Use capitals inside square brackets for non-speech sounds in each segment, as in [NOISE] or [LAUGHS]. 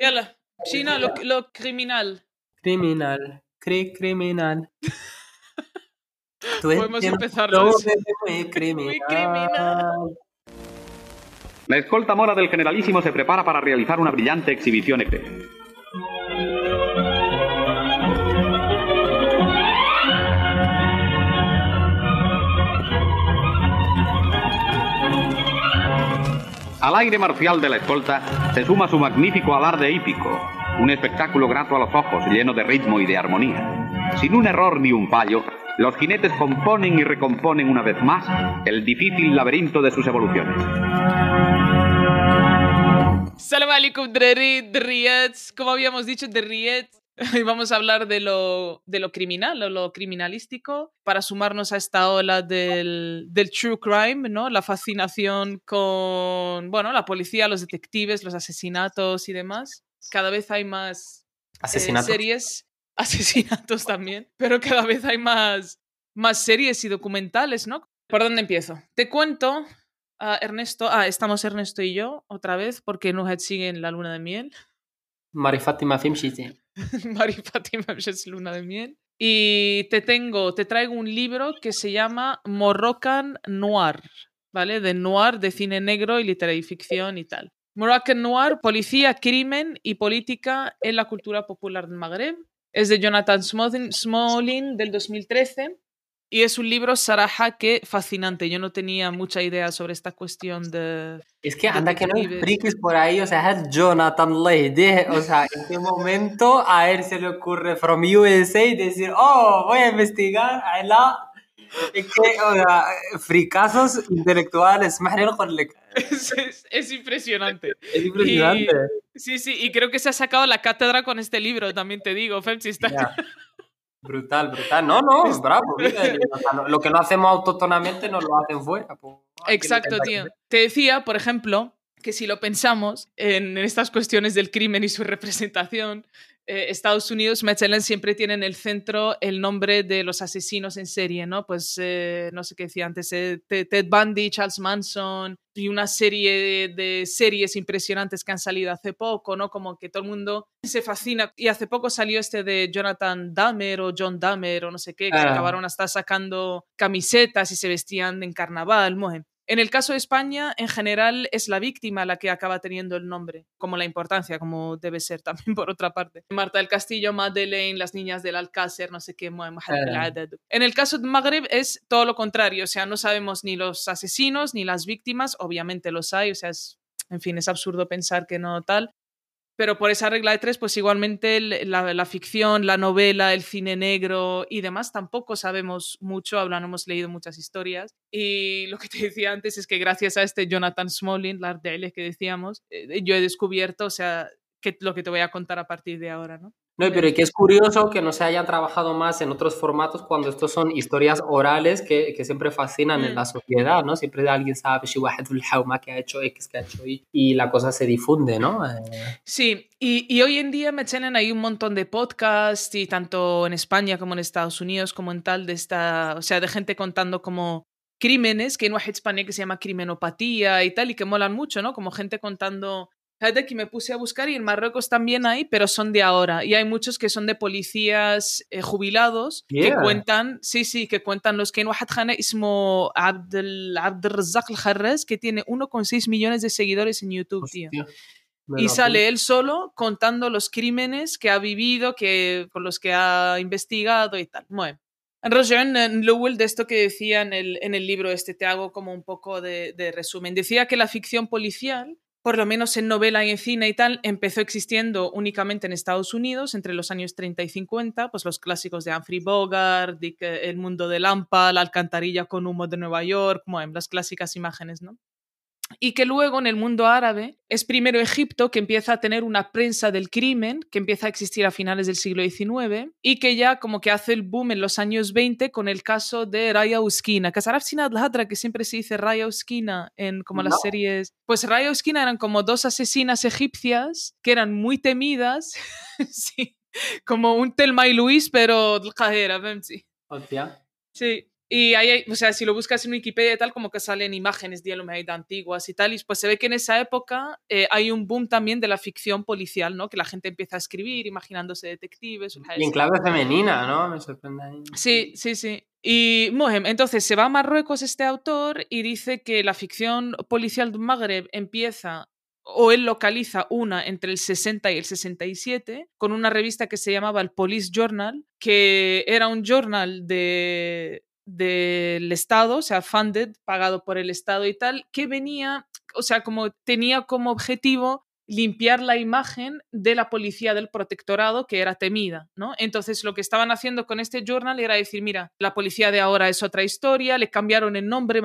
Yala, China, lo, lo criminal. Criminal, cri criminal. [LAUGHS] Podemos empezar muy [LAUGHS] criminal. La escolta mora del generalísimo se prepara para realizar una brillante exhibición. Externa. Al aire marcial de la escolta se suma su magnífico alarde hípico, un espectáculo grato a los ojos, lleno de ritmo y de armonía. Sin un error ni un fallo, los jinetes componen y recomponen una vez más el difícil laberinto de sus evoluciones. Salam alaikum. Como habíamos dicho. [LAUGHS] Hoy vamos a hablar de lo, de lo criminal o lo criminalístico para sumarnos a esta ola del, del true crime, ¿no? La fascinación con, bueno, la policía, los detectives, los asesinatos y demás. Cada vez hay más eh, Asesinatos. series, [LAUGHS] asesinatos también, pero cada vez hay más, más series y documentales, ¿no? ¿Por dónde empiezo? Te cuento, ah, Ernesto, ah, estamos Ernesto y yo otra vez porque Nuhet sigue en la luna de miel. Mari Fátima Fimshiti. [LAUGHS] Mari Fátima [LAUGHS] es luna de miel. Y te tengo, te traigo un libro que se llama Moroccan Noir, ¿vale? De noir, de cine negro y literatura y ficción y tal. Moroccan Noir, policía, crimen y política en la cultura popular del Magreb. Es de Jonathan Smolin del 2013 y es un libro, Saraja, que fascinante. Yo no tenía mucha idea sobre esta cuestión de... Es que anda que no hay Detectives. frikis por ahí, o sea, es Jonathan Leyde. O sea, ¿en qué momento a él se le ocurre from USA decir, oh, voy a investigar a la... Es que, o sea, fricazos intelectuales, [LAUGHS] Es, es- es impresionante. Es impresionante. Sí, sí, y creo que se ha sacado la cátedra con este libro, también te digo, Femsi. Está... Ya. Brutal, brutal. No, no, bravo. mira, [LAUGHS] o sea, lo, que no hacemos autóctonamente nos lo hacen fuera. pues, Exacto, tío. que- Te decía, por ejemplo, que si lo pensamos en, en estas cuestiones del crimen y su representación, eh, Estados Unidos, Mechelen siempre tiene en el centro el nombre de los asesinos en serie, ¿no? Pues eh, no sé qué decía antes, eh, Ted Bundy, Charles Manson y una serie de series impresionantes que han salido hace poco, ¿no? Como que todo el mundo se fascina. Y hace poco salió este de Jonathan Dahmer o John Dahmer o no sé qué, que Ah. acabaron hasta sacando camisetas y se vestían en carnaval, moje. En el caso de España, en general, es la víctima la que acaba teniendo el nombre, como la importancia, como debe ser [LAUGHS] también por otra parte. Marta del Castillo, Madeleine, las niñas del Alcácer, no sé qué. En el caso de Magreb es todo lo contrario, o sea, no sabemos ni los asesinos ni las víctimas, obviamente los hay, o sea, es, en fin, es absurdo pensar que no tal. Pero por esa regla de tres, pues igualmente la, ficción, la novela, el cine negro y demás tampoco sabemos mucho, hablan, hemos leído muchas historias. Y lo que te decía antes es que gracias a este Jonathan Smolin, la Ardele que decíamos, eh, yo he descubierto, o sea, que, lo que te voy a contar a partir de ahora, ¿no? No, pero que es curioso que no se hayan trabajado más en otros formatos cuando estos son historias orales que, que siempre fascinan en la mm. sociedad, ¿no? Siempre alguien sabe que ha hecho X, que ha hecho Y, y la cosa se difunde, ¿no? Eh, sí, y, y, hoy en día me tienen ahí un montón de podcasts, y tanto en España como en Estados Unidos, como en tal, de esta, o sea, de gente contando como crímenes, que en España que se llama crimenopatía y tal, y que molan mucho, ¿no? Como gente contando Fíjate que me puse a buscar y en Marruecos también hay, pero son de ahora. Y hay muchos que son de policías eh, jubilados que Yeah. cuentan, sí, sí, que cuentan los que en Khana ismo Abdel, Abdelrazak al-Kharraz, que tiene 1,6 millones de seguidores en YouTube, tío. hostia, me Y sale él solo contando los crímenes que ha vivido, que, con los que ha investigado y tal. Bueno, Roger Lowell, de esto que decía en el, en el libro este, te hago como un poco de, de resumen. Decía que la ficción policial, por lo menos en novela y en cine y tal, empezó existiendo únicamente en Estados Unidos entre los años 30 y 50, pues los clásicos de Humphrey Bogart, Dick, El mundo de Lampa, La alcantarilla con humo de Nueva York, bueno, las clásicas imágenes, ¿no? y que luego en el mundo árabe es primero Egipto que empieza a tener una prensa del crimen que empieza a existir a finales del siglo XIX y que ya como que hace el boom en los años 20 con el caso de Raya Uskina. Hadra, que siempre se dice Raya Uskina en como las series. Pues Raya Uskina eran como dos asesinas egipcias que eran muy temidas. [LAUGHS] sí. Como un Telma y Luis, pero Hostia. Sí. Y hay, o sea, si lo buscas en Wikipedia y tal, como que salen imágenes de Yellowhead antiguas y tal, y pues se ve que en esa época eh, hay un boom también de la ficción policial, ¿no? Que la gente empieza a escribir imaginándose detectives. Y en clave femenina, ¿no? Me sorprende. Ahí. Sí, sí, sí. Y Mohem, entonces se va a Marruecos este autor y dice que la ficción policial de Magreb empieza o él localiza una entre el 60 y el 67 con una revista que se llamaba el Police Journal, que era un journal de, del Estado, o sea, funded, pagado por el Estado y tal, que venía, o sea, como tenía como objetivo limpiar la imagen de la policía del protectorado que era temida, ¿no? Entonces lo que estaban haciendo con este journal era decir, mira, la policía de ahora es otra historia, le cambiaron el nombre,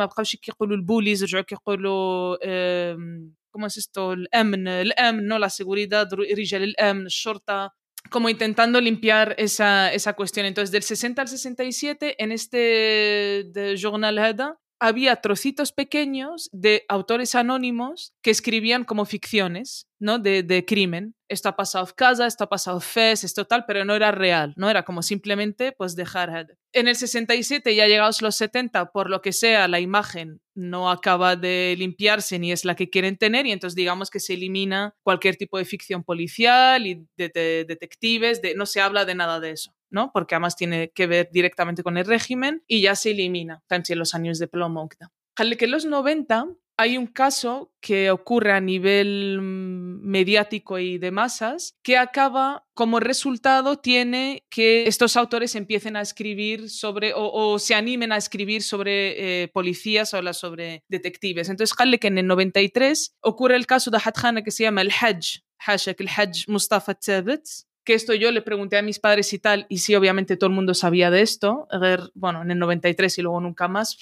¿cómo es esto? El amn, el amn, no la seguridad, el shorta, como intentando limpiar esa, esa cuestión. Entonces, del 60 al 67, en este de Journal Hada, había trocitos pequeños de autores anónimos que escribían como ficciones, ¿no? De, crimen. Esto ha pasado en casa, esto ha pasado en FES, esto tal, pero no era real, ¿no? Era como simplemente, pues, dejar... En el 67, ya llegados los 70, por lo que sea, la imagen no acaba de limpiarse ni es la que quieren tener y entonces digamos que se elimina cualquier tipo de ficción policial y de, de detectives, de, no se habla de nada de eso. ¿No? Porque además tiene que ver directamente con el régimen y ya se elimina, en los años de plomo. Que en los 90 hay un caso que ocurre a nivel mm, mediático y de masas que acaba como resultado tiene que estos autores empiecen a escribir sobre o, se animen a escribir sobre eh, policías o sobre detectives. Entonces, que en el 93 ocurre el caso de Hadjana que se llama el Hajj, el Hajj Mustafa Tzabit, que esto yo le pregunté a mis padres y tal, y sí, obviamente todo el mundo sabía de esto, bueno, en el 93 y luego nunca más,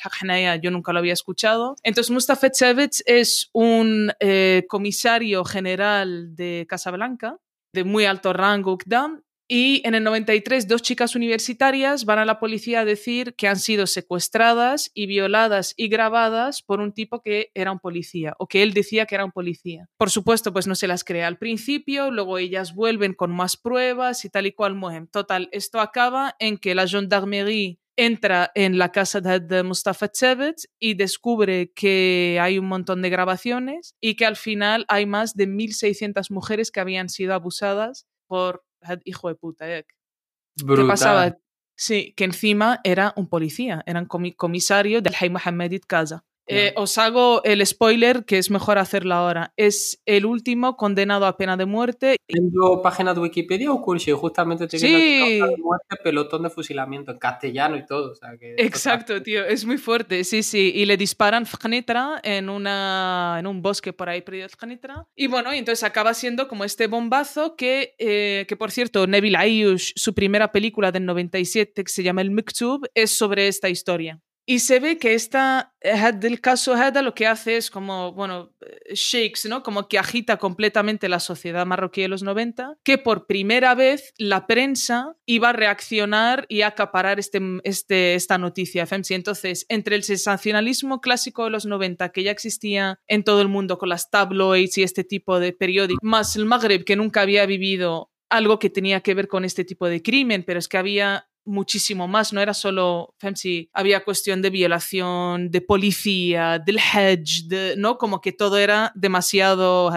yo nunca lo había escuchado. Entonces, Mustafa Tsevets es un eh, comisario general de Casablanca, de muy alto rango, y en el 93, dos chicas universitarias van a la policía a decir que han sido secuestradas y violadas y grabadas por un tipo que era un policía o que él decía que era un policía. Por supuesto, pues no se las cree al principio, luego ellas vuelven con más pruebas y tal y cual mueven. Total, esto acaba en que la gendarmerie entra en la casa de Mustafa Tsevet y descubre que hay un montón de grabaciones y que al final hay más de 1.600 mujeres que habían sido abusadas por hijo de puta, ¿Qué pasaba? Sí, que encima era un policía, era un comisario del Hay Mohammed Casa. Eh, os hago el spoiler, que es mejor hacerlo ahora. Es el último condenado a pena de muerte. ¿Tengo página de Wikipedia o cursi? Justamente tiene sí. de muerte, pelotón de fusilamiento, en castellano y todo. Exacto, tío, es muy fuerte, sí, sí. Y le disparan Fnitra en, una, en un bosque por ahí perdido Fnitra. Y bueno, y entonces acaba siendo como este bombazo que, eh, que por cierto, Neville Ayush, su primera película del 97, que se llama El Miktub, es sobre esta historia. Y se ve que esta, del caso Hada lo que hace es como, bueno, shakes, ¿no? Como que agita completamente la sociedad marroquí de los 90, que por primera vez la prensa iba a reaccionar y a acaparar este, este, esta noticia. Entonces, entre el sensacionalismo clásico de los 90, que ya existía en todo el mundo con las tabloids y este tipo de periódicos, más el Magreb, que nunca había vivido algo que tenía que ver con este tipo de crimen, pero es que había muchísimo más, no era solo, Femsi, había cuestión de violación, de policía, del hedge, ¿no? Como que todo era demasiado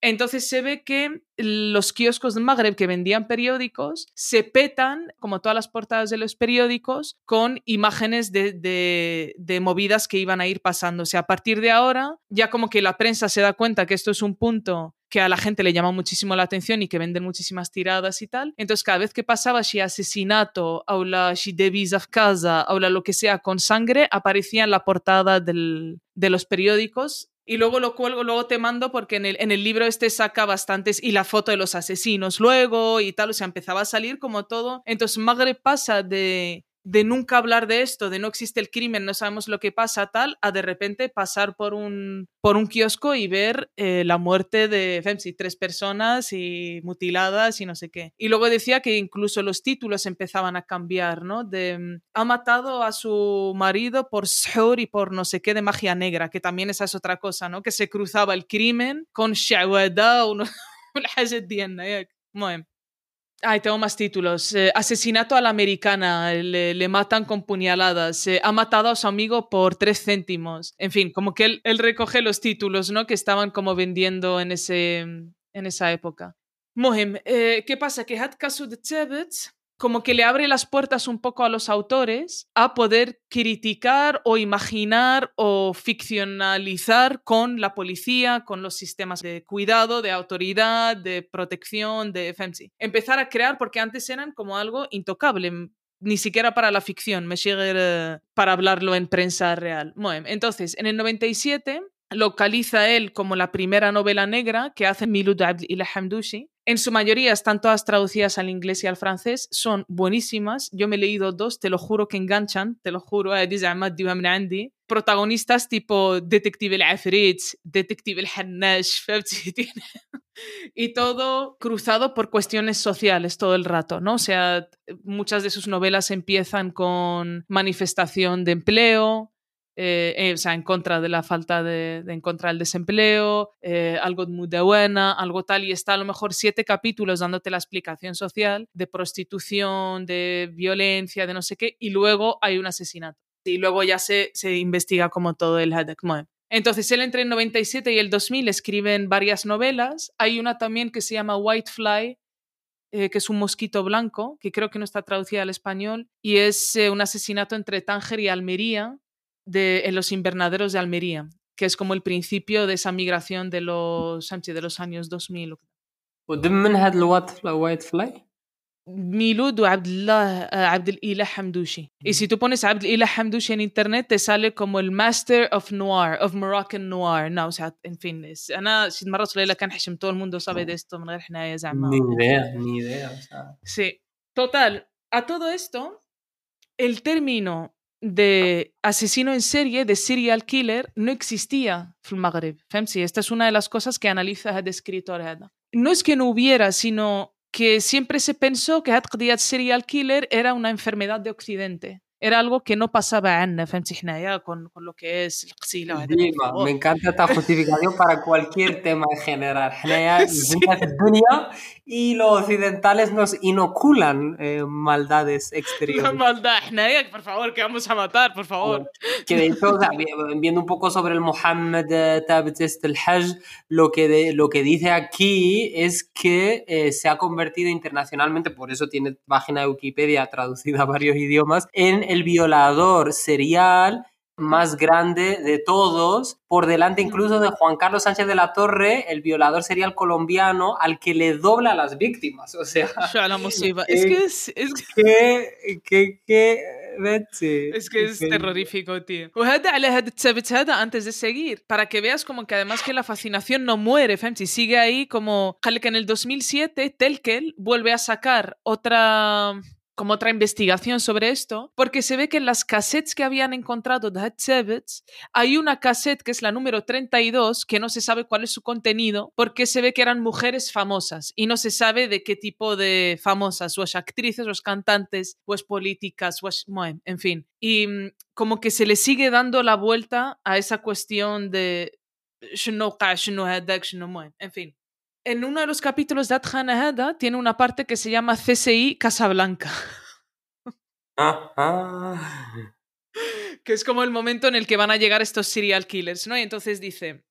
entonces se ve que los kioscos de Magreb que vendían periódicos se petan, como todas las portadas de los periódicos, con imágenes de, de, de, movidas que iban a ir pasando. O a partir de ahora, ya como que la prensa se da cuenta que esto es un punto que a la gente le llama muchísimo la atención y que venden muchísimas tiradas y tal. Entonces, cada vez que pasaba si asesinato, o la si de casa, o lo que sea con sangre, aparecía en la portada del, de los periódicos y luego lo cuelgo, luego te mando porque en el, en el libro este saca bastantes y la foto de los asesinos luego y tal, o sea, empezaba a salir como todo. Entonces Magre pasa de de nunca hablar de esto, de no existe el crimen, no sabemos lo que pasa, tal, a de repente pasar por un, por un kiosco y ver eh, la muerte de Femsi, tres personas y mutiladas y no sé qué. Y luego decía que incluso los títulos empezaban a cambiar, ¿no? De mm, ha matado a su marido por shur y por no sé qué de magia negra, que también esa es otra cosa, ¿no? Que se cruzaba el crimen con shawada o no, Ay, tengo más títulos. Eh, asesinato a la americana, le, matan con puñaladas. Eh, ha matado a su amigo por tres céntimos. En fin, como que él, recoge los títulos, ¿no? Que estaban como vendiendo en, ese, en esa época. Mohem, eh, ¿qué pasa? Que Hat Kasu de Tebet como que le abre las puertas un poco a los autores a poder criticar o imaginar o ficcionalizar con la policía, con los sistemas de cuidado, de autoridad, de protección, de FEMSI. Empezar a crear porque antes eran como algo intocable, ni siquiera para la ficción, me sigue para hablarlo en prensa real. Bueno, entonces, en el 97 localiza él como la primera novela negra que hace Milud Abd Hamdoushi. En su mayoría están todas traducidas al inglés y al francés, son buenísimas. Yo me he leído dos, te lo juro que enganchan, te lo juro. Andy. Protagonistas tipo Detective el Afrit, Detective el Hannash, [LAUGHS] y todo cruzado por cuestiones sociales todo el rato, ¿no? O sea, muchas de sus novelas empiezan con manifestación de empleo, eh, eh, o sea, en contra de la falta de, en contra del desempleo, eh, algo muy de buena, algo tal, y está a lo mejor siete capítulos dándote la explicación social de prostitución, de violencia, de no sé qué, y luego hay un asesinato. Y luego ya se, se investiga como todo el Hadek Entonces, él entre el 97 y el 2000 escriben varias novelas. Hay una también que se llama Whitefly, que es un mosquito blanco, que creo que no está traducida al español, y es un asesinato entre Tánger y Almería, de, en los invernaderos de Almería, que es como el principio de esa migración de los, de los años 2000. Milud Abdullah Abdel Hamdouchi. Y si tú pones Abdel Hamdouchi en internet, te sale como el Master of Noir, of Moroccan Noir. No, o sea, en fin, es, أنا شي مرات ليلى كان حشم todo el mundo sabe de esto من غير حناية زعما. Ni idea, ni idea. O sea. Sí. Total, a todo esto, el término de asesino en serie, de serial killer, no existía en el Magreb. Esta es una de las cosas que analiza el escritor. No es que no hubiera, sino que siempre se pensó que el serial killer era una enfermedad de Occidente era algo que no pasaba en con, con lo que es el Qsila. me encanta esta justificación para cualquier [LAUGHS] tema en general. [LAUGHS] y los occidentales nos inoculan eh, maldades exteriores. maldad, por favor, que vamos a matar, por favor. Que de hecho, viendo un poco sobre el Muhammad Tabit el Hajj, lo que, lo que dice aquí es que eh, se ha convertido internacionalmente, por eso tiene página de Wikipedia traducida a varios idiomas, en el violador serial más grande de todos, por delante incluso de Juan Carlos Sánchez de la Torre, el violador serial colombiano al que le dobla a las víctimas. O sea, [LAUGHS] [LAUGHS] es que es, es que, que, que es que es terrorífico, tío. antes de seguir, para que veas como que además que la fascinación no muere, si sigue ahí como que en el 2007 Telkel vuelve a sacar otra como otra investigación sobre esto, porque se ve que en las cassettes que habían encontrado de Headsevets hay una cassette que es la número 32 que no se sabe cuál es su contenido porque se ve que eran mujeres famosas y no se sabe de qué tipo de famosas, o actrices, o cantantes, o políticas, o en fin. Y mm, como que se le sigue dando la vuelta a esa cuestión de en fin en uno de los capítulos de Adhana Hada tiene una parte que se llama CSI Casablanca. Ah, [LAUGHS] ah. que es como el momento en el que van a llegar estos serial killers, ¿no? Y entonces dice,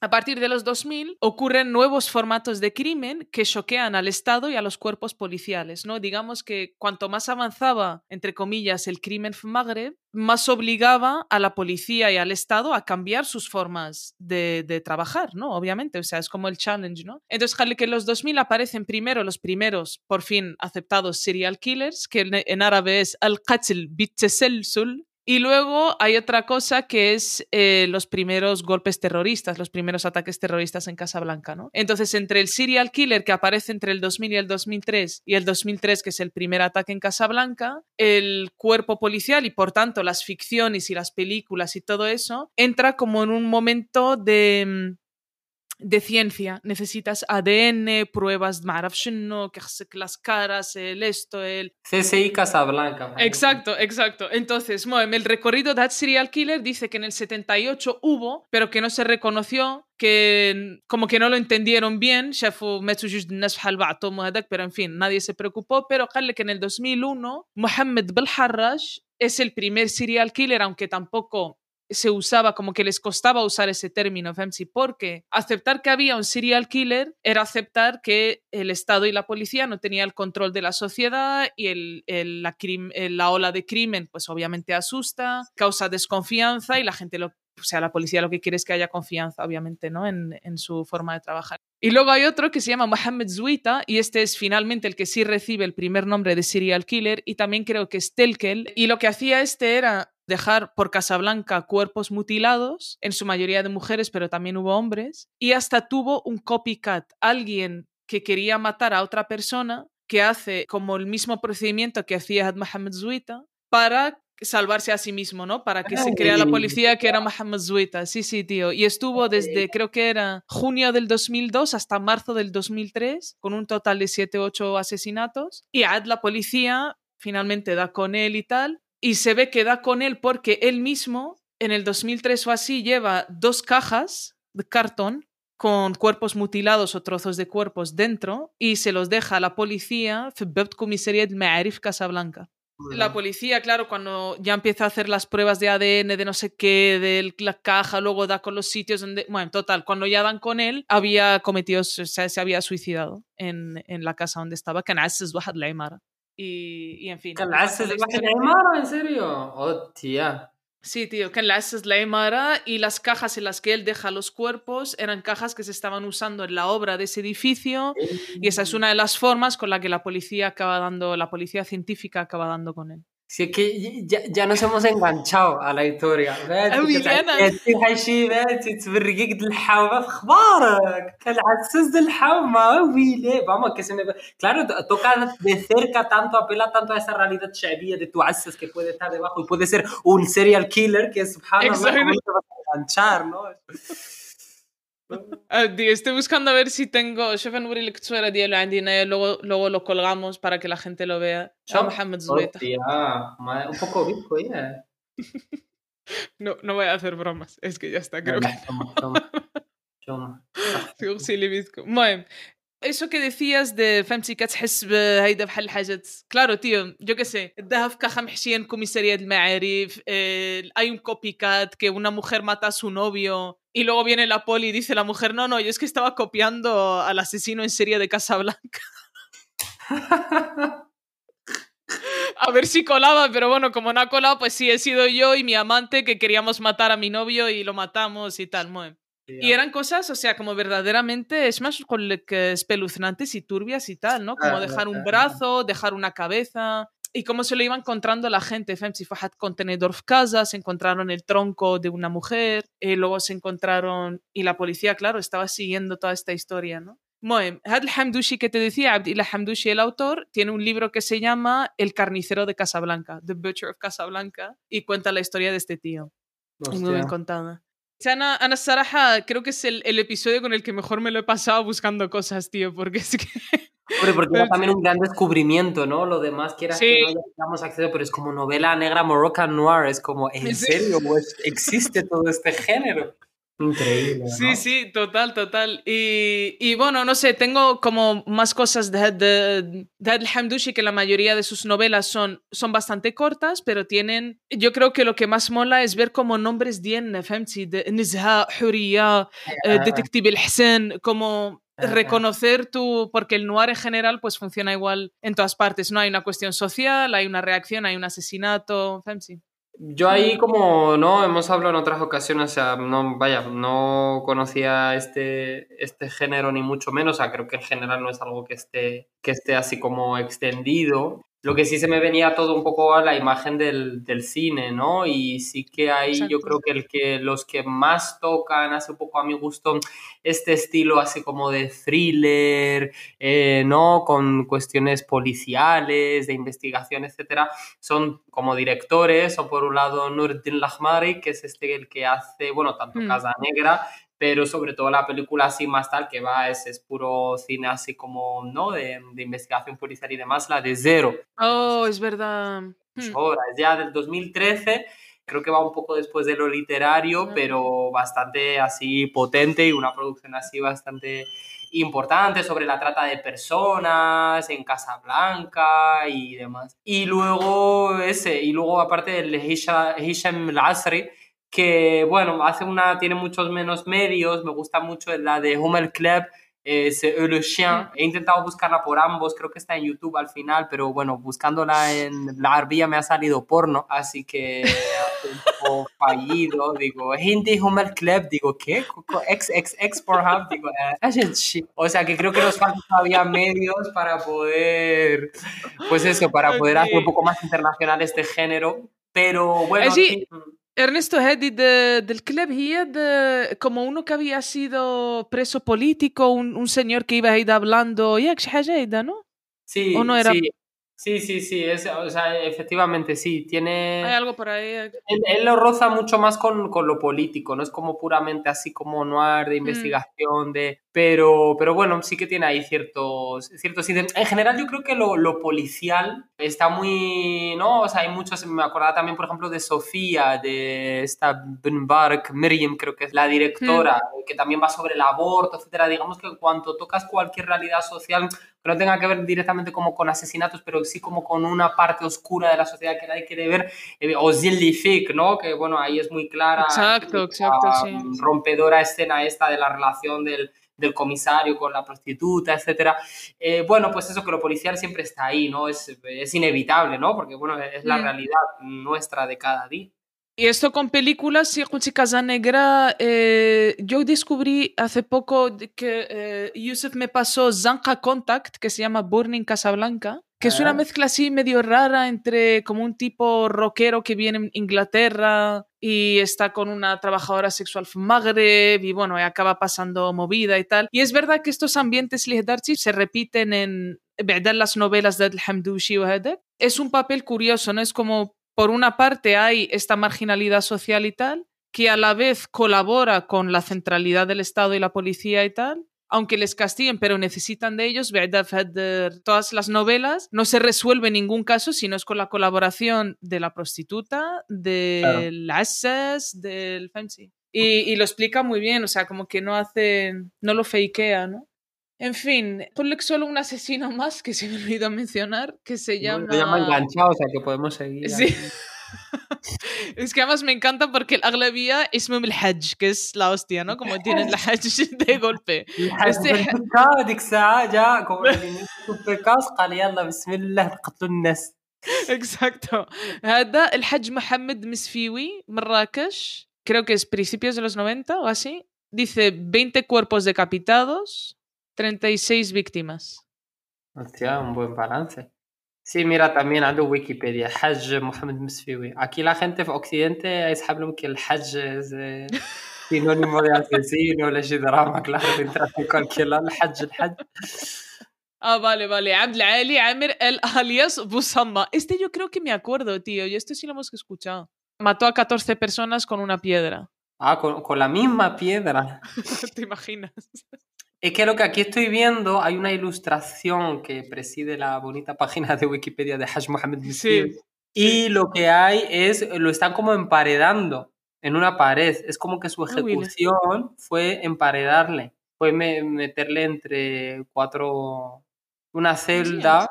a partir de los 2000 ocurren nuevos formatos de crimen que choquean al Estado y a los cuerpos policiales. ¿no? Digamos que cuanto más avanzaba, entre comillas, el crimen en Magreb, más obligaba a la policía y al Estado a cambiar sus formas de, trabajar, ¿no? Obviamente, o sea, es como el challenge, ¿no? Entonces, que en los 2000 aparecen primero los primeros, por fin, aceptados serial killers, que en, árabe es al-qatl bit-tasalsul, y luego hay otra cosa que es eh, los primeros golpes terroristas, los primeros ataques terroristas en Casablanca, ¿no? Entonces, entre el serial killer que aparece entre el 2000 y el 2003 y el 2003, que es el primer ataque en Casablanca, el cuerpo policial y por tanto las ficciones y las películas y todo eso, entra como en un momento de de ciencia. Necesitas ADN, pruebas de que las caras, el esto, el... CSI Casablanca. Exacto, exacto. Entonces, el recorrido de Serial Killer dice que en el 78 hubo, pero que no se reconoció, que como que no lo entendieron bien, pero en fin, nadie se preocupó, pero que en el 2001 Mohammed Belharraj es el primer serial killer, aunque tampoco se usaba, como que les costaba usar ese término, FEMSI, porque aceptar que había un serial killer era aceptar que el Estado y la policía no tenían el control de la sociedad y el, la, la ola de crimen, pues obviamente asusta, causa desconfianza y la gente lo o sea, la policía lo que quiere es que haya confianza, obviamente, ¿no? En, en, su forma de trabajar. Y luego hay otro que se llama Mohammed Zuita, y este es finalmente el que sí recibe el primer nombre de serial killer, y también creo que es Telkel. Y lo que hacía este era dejar por Casablanca cuerpos mutilados, en su mayoría de mujeres, pero también hubo hombres, y hasta tuvo un copycat, alguien que quería matar a otra persona, que hace como el mismo procedimiento que hacía Mohammed Zuita, para salvarse a sí mismo, ¿no? Para que se crea la policía que era Mohammed Zuita. Sí, sí, tío. Y estuvo desde, creo que era junio del 2002 hasta marzo del 2003, con un total de 7 8 asesinatos. Y Ad, la policía, finalmente da con él y tal y se ve que da con él porque él mismo en el 2003 o así lleva dos cajas de cartón con cuerpos mutilados o trozos de cuerpos dentro y se los deja a la policía comisaría de Casablanca. La policía, claro, cuando ya empieza a hacer las pruebas de ADN, de no sé qué, de la caja, luego da con los sitios donde. Bueno, total, cuando ya dan con él, había cometido, o sea, se había suicidado en, en la casa donde estaba. Y, en fin. Es en serio? Oh, Hostia. Sí, tío, que la Slay Mara y las cajas en las que él deja los cuerpos eran cajas que se estaban usando en la obra de ese edificio y esa es mm. una de las formas con la que la policía acaba dando, la policía científica acaba dando con él. Si es que ya, ya nos hemos enganchado a la historia. Vamos que se me claro toca de cerca tanto apela tanto a esa realidad shabia de tu asas que puede estar debajo y puede ser un serial killer que subhanallah ¿cómo te vas a enganchar no Ah, estoy buscando a ver si tengo luego, luego lo colgamos para que la gente lo vea. Un poco ¿eh? [LAUGHS] No, no voy a hacer bromas, es que ya está, creo que. [LAUGHS] Bueno, eso que decías de فهمتي كتحس هيدا بحال الحاجات claro tío yo qué sé الذهب كخا محشية en comisaría de Ma'arif hay un copycat que una mujer mata a su novio y luego viene la poli y dice la mujer no no yo es que estaba copiando al asesino en serie de Casablanca [LAUGHS] a ver si colaba, pero bueno, como no ha colado, pues sí, he sido yo y mi amante que queríamos matar a mi novio y lo matamos y tal. Muy y eran cosas, o sea, como verdaderamente, es más espeluznantes y turbias y tal, ¿no? Como dejar un brazo, dejar una cabeza. Y cómo se lo iba encontrando la gente. Si Fajat contenedor casa, se encontraron el tronco de una mujer, y eh, luego se encontraron. Y la policía, claro, estaba siguiendo toda esta historia, ¿no? Moem, Had Hamdushi que te decía, Abdillah Hamdushi, el autor, tiene un libro que se llama El carnicero de Casablanca, The Butcher of Casablanca, y cuenta la historia de este tío. muy bien contada. Ana, Ana Saraja, creo que es el, el, episodio con el que mejor me lo he pasado buscando cosas, tío, porque [LAUGHS] es que... Hombre, porque era también un gran descubrimiento, ¿no? Lo demás que era sí. que no tengamos acceso, pero es como novela negra Moroccan Noir, es como, ¿en serio? Pues existe todo este género. Increíble. Sí, sí, total, total. Y, y, bueno, no sé, tengo como más cosas de, de, de Hamdushi que la mayoría de sus novelas son, son bastante cortas, pero tienen. Yo creo que lo que más mola es ver como nombres de Nizha, Huriya, eh, Detective El como reconocer tu porque el noir en general pues funciona igual en todas partes no hay una cuestión social hay una reacción hay un asesinato Femsi. Yo ahí como no hemos hablado en otras ocasiones, o sea, no vaya, no conocía este, este género ni mucho menos, o sea, creo que en general no es algo que esté, que esté así como extendido. Lo que sí se me venía todo un poco a la imagen del, del cine, ¿no? Y sí que hay, yo creo que, el que los que más tocan, hace un poco a mi gusto, este estilo así como de thriller, eh, ¿no? Con cuestiones policiales, de investigación, etcétera, son como directores, o por un lado Nurdin Lahmari, que es este el que hace, bueno, tanto mm. Casa Negra, pero sobre todo la película así más tal que va es, es puro cine así como, ¿no? De, de investigación policial y demás, la de Zero. Oh, es verdad. Hmm. Ahora, es ya del 2013 creo que va un poco después de lo literario, pero bastante así potente y una producción así bastante importante sobre la trata de personas en Casablanca y demás. Y luego ese, y luego aparte el Hisham al-Asri, que bueno, hace una, tiene muchos menos medios, me gusta mucho la de Hummel Club, es Le Chien. He intentado buscarla por ambos, creo que está en YouTube al final, pero bueno, buscándola en la arbilla me ha salido porno, así que [LAUGHS] un poco fallido. Digo, Hindi Hummel Club, digo, ¿qué? Ex, ex, ex Pornhub, digo, eh, o sea que creo que nos faltan todavía medios para poder, pues eso, para poder hacer un poco más internacional este género. Pero bueno, sí. Ernesto Hedy de, del Club Hier, de, como uno que había sido preso político, un, un señor que iba a ir hablando, ¿no? Sí, ¿O no era... sí, sí, sí, sí es, o sea, efectivamente sí, tiene... Hay algo por ahí. Eh. Él, él lo roza mucho más con, con, lo político, no es como puramente así como noir mm. de investigación, mm. de pero, pero bueno, sí que tiene ahí ciertos... ciertos en general yo creo que lo, lo, policial está muy... ¿no? O sea, hay muchos... Me acordaba también, por ejemplo, de Sofía, de esta Ben Bark, Miriam creo que es la directora, mm. que también va sobre el aborto, etcétera. Digamos que en cuanto tocas cualquier realidad social que no tenga que ver directamente como con asesinatos, pero sí como con una parte oscura de la sociedad que nadie quiere ver, eh, o Zillific, ¿no? Que bueno, ahí es muy clara. Exacto, exacto, sí. Rompedora escena esta de la relación del, del comisario con la prostituta, etcétera. Eh, bueno, pues eso que lo policial siempre está ahí, ¿no? Es, es inevitable, ¿no? Porque bueno, es la mm. realidad nuestra de cada día. Y esto con películas, sí, Casa Negra, eh, yo descubrí hace poco que eh, Yusuf me pasó Zanka Contact, que se llama Burning Casablanca, que es una ah. mezcla así medio rara entre como un tipo rockero que viene en Inglaterra y está con una trabajadora sexual Magreb y bueno, acaba pasando movida y tal. Y es verdad que estos ambientes Lihdarchi se repiten en, las novelas de Al-Hamdoushi Es un papel curioso, ¿no? Es como por una parte hay esta marginalidad social y tal, que a la vez colabora con la centralidad del Estado y la policía y tal, aunque les castiguen, pero necesitan de ellos, todas las novelas, no se resuelve ningún caso si no es con la colaboración de la prostituta, del claro. del fancy. Y, y, lo explica muy bien, o sea, como que no hace, no lo fakea, ¿no? En fin, ponle solo un asesino más que se me olvidó mencionar, que se llama... Se llama enganchado, o sea que podemos seguir. Sí. [LAUGHS] es que además me encanta porque el Aglavía es el Hajj, que es la hostia, ¿no? Como tienen la Hajj [LAUGHS] de golpe. Este... ya, como Exacto. هذا الحج محمد مسفيوي مراكش creo que es principios de los 90 o así dice 20 cuerpos decapitados 36 víctimas. Hostia, un buen balance. Sí, mira, también ando Wikipedia, Hajj Mohamed Musfiwi. Aquí la gente en Occidente es que el Hajj es eh, sinónimo de asesino, le drama, claro, entras en cualquier lado, el Hajj, el Hajj. Ah, vale, vale. Abdel Ali Amir el alias Busamba. Este yo creo que me acuerdo, tío, y este sí lo hemos escuchado. Mató a 14 personas con una piedra. Ah, con, con la misma piedra. [LAUGHS] ¿Te imaginas? Es que lo que aquí estoy viendo, hay una ilustración que preside la bonita página de Wikipedia de Haj Mohammed sí, y lo que hay es, lo están como emparedando en una pared. Es como que su ah, ejecución fue emparedarle, fue meterle entre cuatro, una celda,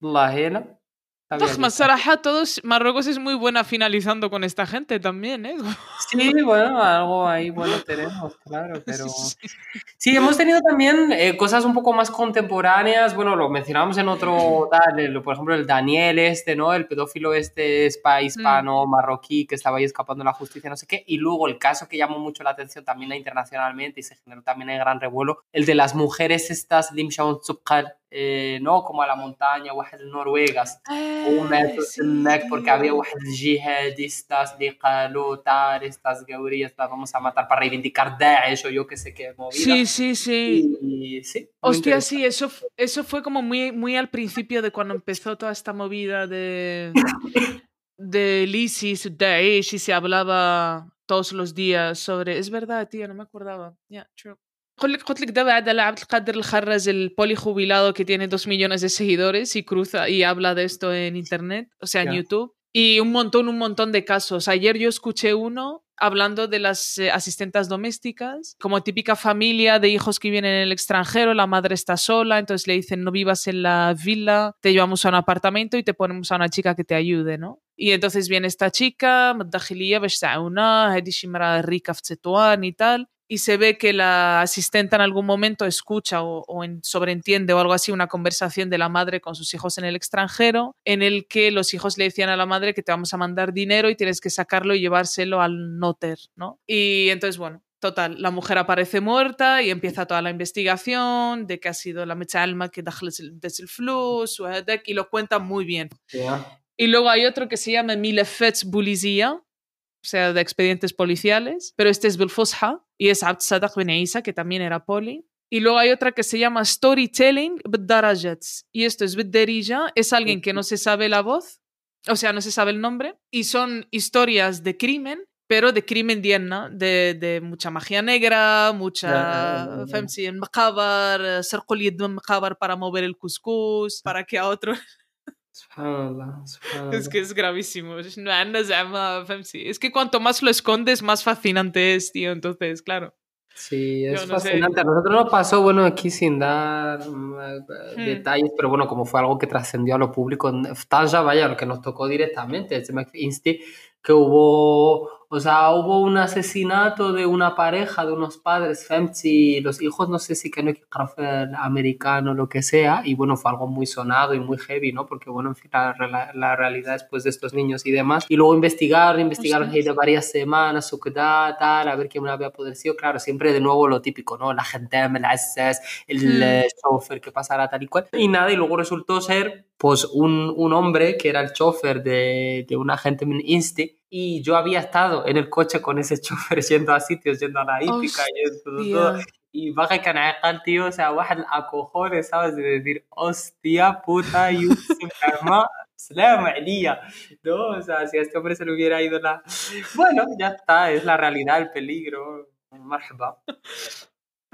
la ajena, todos Marruecos es muy buena finalizando con esta gente también, ¿eh? Sí, bueno, algo ahí bueno tenemos, claro, [LAUGHS] pero... Sí, hemos tenido también eh, cosas un poco más contemporáneas, bueno, lo mencionábamos en otro, [LAUGHS] tal, por ejemplo, el Daniel este, ¿no? El pedófilo este mm. hispano, marroquí, que estaba ahí escapando de la justicia, no sé qué, y luego el caso que llamó mucho la atención también internacionalmente y se generó también el gran revuelo, el de las mujeres estas, Lim Shaun eh, no como a la montaña, واحد noruegas, وماتوا هناك porque había واحد jihadistas اللي قالوا tal, estas gaurías las vamos a matar para reivindicar Daesh o yo que sé qué movida. Sí, sí, sí. Y, sí Hostia, sí, eso, eso fue como muy, muy al principio de cuando empezó toda esta movida de, [LAUGHS] de ISIS, Daesh y se hablaba todos los días sobre es verdad tío no me acordaba yeah true Con Abdel Qadir al-Jarra es el polijubilado que tiene dos millones de seguidores y cruza y habla de esto en internet, o sea, en. YouTube. Y un montón, un montón de casos. Ayer yo escuché uno hablando de las eh, asistentas domésticas, como típica familia de hijos que vienen en el extranjero, la madre está sola, entonces le dicen no vivas en la villa, te llevamos a un apartamento y te ponemos a una chica que te ayude, ¿no? Y entonces viene esta chica, y tal, y se ve que la asistenta en algún momento escucha o, o sobreentiende o algo así una conversación de la madre con sus hijos en el extranjero, en el que los hijos le decían a la madre que te vamos a mandar dinero y tienes que sacarlo y llevárselo al noter, ¿no? Y entonces, bueno, Total, la mujer aparece muerta y empieza toda la investigación de que ha sido la mecha alma que desde el flu, y lo cuenta muy bien. Y luego hay otro que se llama Mille Fets Bulizia, o sea, de expedientes policiales, pero este es Belfosha y es Abd Sadaq Ben Isa, que también era poli. Y luego hay otra que se llama Storytelling Darajat. Y esto es Derija, es alguien que no se sabe la voz, o sea, no se sabe el nombre, y son historias de crimen, pero de crimen diana, de, de mucha magia negra, mucha. Femsi en Makabar, eh, Serkul Yedman Makabar para mover el cuscús, para que a otros es que es gravísimo. Es que cuanto más lo escondes, más fascinante es, tío. Entonces, claro. Sí, es fascinante. A nosotros nos pasó, bueno, aquí sin dar mm, eh, hmm. detalles, pero bueno, como fue algo que trascendió a lo público, en Ftaja, vaya, lo que nos tocó directamente, este que hubo o sea, hubo un asesinato de una pareja, de unos padres, Femchi, los hijos, no sé si que no americano, lo que sea, y bueno, fue algo muy sonado y muy heavy, ¿no? Porque bueno, en fin, la, la- la realidad después de estos niños y demás, y luego investigar, investigaron Ostras. de varias semanas, su tal, a ver quién había poder sido, claro, siempre de nuevo lo típico, ¿no? La gente, el access, el Hmm. eh, chofer que pasará tal y cual, y nada, y luego resultó ser, pues, un, un hombre que era el chofer de, de un agente en Insti, y yo había estado en el coche con ese [LAUGHS] chofer yendo a sitios, yendo a la hípica, yendo todo, Hostia. y baja que canal, tío, o sea, واحد a cojones, ¿sabes? De decir, hostia puta, Yusuf, calma, salam aliyah", ¿no? O sea, si a este hombre se le hubiera ido la... Bueno, ya está, es la realidad, el peligro, marhaba.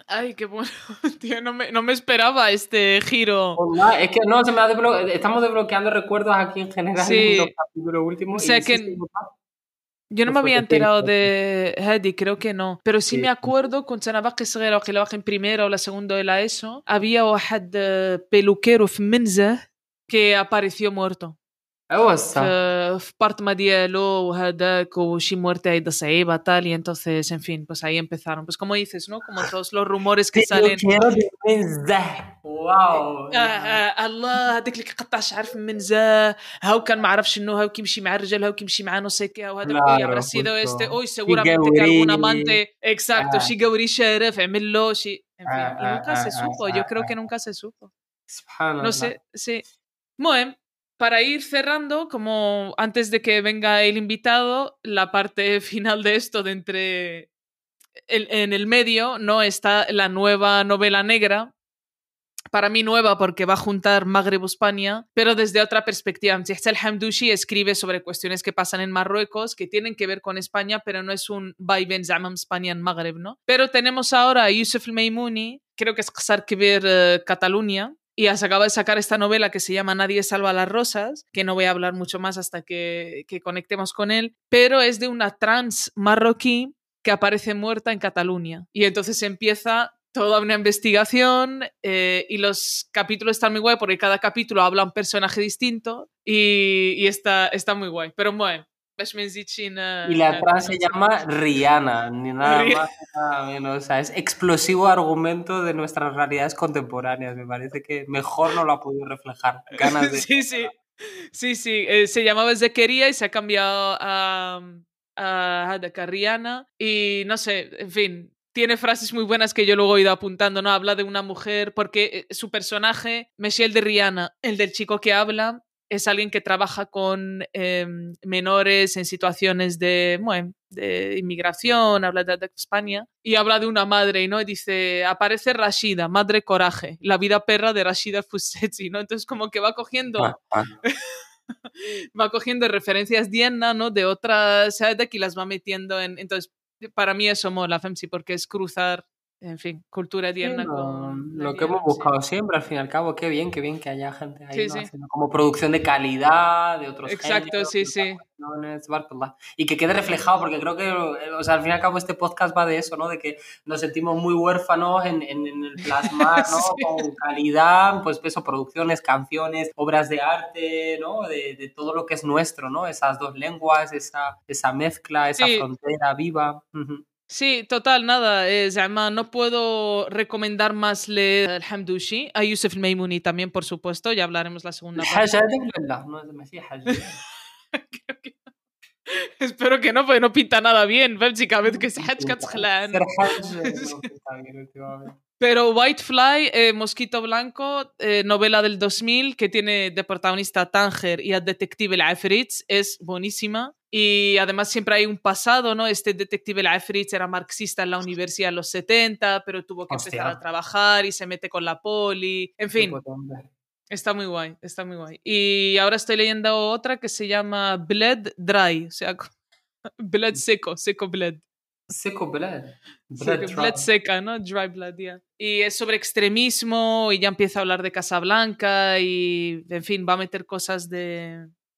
Ay, qué bueno. [LAUGHS] Tío, no me, no me esperaba este giro. Wallah, Es que no, se me ha desblo- estamos desbloqueando recuerdos aquí en general Sí. en los capítulos últimos. O sea y sí, que- sí, papá. Yo no No me fue había de enterado tiempo. de Hedy, creo que no. Pero sí Sí. me acuerdo, كنت أنا باقي صغيرة وقيلا باقي en primera o la segunda de la ESO, había واحد eh, peluquero في منزه que apareció muerto. ايوا في, في بارتما ديالو وهذاك وشي مرتعده صعيبه تالي y entonces en fin pues ahí empezaron pues كما dices no como todos los rumores que salen منزه واو. آه، آه، الله هذاك اللي كيقطع شعر في المنزه هاو كان ما عرفش شنو هاو كيمشي مع الرجال هاو كيمشي مع نوسيكا وهذا يعمر السيده ويستي يسوي راه مونتي مانتي. اكزاكتو آه. شي قوري شارف عمل له شي. nunca se supo yo creo que nunca se supo سبحان الله نو سي سي. المهم para ir cerrando, como antes de que venga el invitado, la parte [LAUGHS] final de esto, de entre. en el medio, ¿no? Está la nueva novela negra. Para mí nueva porque va a juntar Magreb España, pero desde otra perspectiva. El Hamdouchi escribe sobre cuestiones que pasan en Marruecos que tienen que ver con España, pero no es un va y ven Zamam España en Magreb, ¿no? Pero tenemos ahora a Yusuf el creo que es Qasar Kibir eh, Cataluña, y se acaba de sacar esta novela que se llama Nadie salva las rosas, que no voy a hablar mucho más hasta que, que conectemos con él, pero es de una trans marroquí que aparece muerta en Cataluña. Y entonces empieza toda una investigación eh, y los capítulos están muy guay porque cada capítulo habla un personaje distinto y, y está, está muy guay. Pero bueno, pues, y la eh, atrás se llama Rihanna, ni nada más nada menos. O sea, es explosivo argumento de nuestras realidades contemporáneas. Me parece que mejor no lo ha podido reflejar. Ganas de... [LAUGHS] sí, sí. Sí, sí. Eh, se llamaba desde Zequería y se ha cambiado a, mm, a, a Rihanna. Y no sé, en fin, tiene frases muy buenas que yo luego he ido apuntando, ¿no? Habla de una mujer, porque eh, su personaje, Michelle de Rihanna, el del chico que habla, es alguien que trabaja con eh, menores en situaciones de, bueno, de inmigración, habla de, de España, y habla de una madre, ¿no? Y dice, aparece Rashida, madre coraje, la vida perra de Rashida Fussetti, ¿no? Entonces como que va cogiendo Ah, ah. [LAUGHS] va cogiendo referencias dienna, ¿no? De otras de y las va metiendo en... Entonces, para mí eso mola, Femsi, porque es cruzar en fin, cultura tierna con... Lo que hemos buscado siempre, al fin y al cabo, qué bien, qué bien que haya gente ahí haciendo como producción de calidad, de otros Exacto, sí, sí. Y que quede reflejado, porque creo que, o sea, al fin y al cabo este podcast va de eso, ¿no? De que nos sentimos muy huérfanos en, en, el plasmar, [LAUGHS] ¿no? Con calidad, pues eso, producciones, canciones, obras de arte, ¿no? De, de, todo lo que es nuestro, ¿no? Esas dos lenguas, esa, esa mezcla, esa frontera viva. Sí, total, nada. Eh, no puedo recomendar más leer el Hamdoushi. A Yusuf Maimuni también, por supuesto. Ya hablaremos la segunda parte. [LAUGHS] Espero que no, porque no pinta nada bien. [LAUGHS] Pero Whitefly, eh, Mosquito Blanco, eh, novela del 2000, que tiene de protagonista Tanger y al detective El Afritz, es buenísima. Y además siempre hay un pasado, ¿no? Este detective El Afritz era marxista en la universidad en los 70, pero tuvo que empezar a trabajar y se mete con la poli. En fin, está muy guay, está muy guay. Y ahora estoy leyendo otra que se llama Bled Dry, o sea, [LAUGHS] Bled seco, seco Bled. Seco blood. Blood, seca, ¿no? Dry blood, yeah. Y es sobre extremismo y ya empieza a hablar de Casablanca y, en fin, va a meter cosas de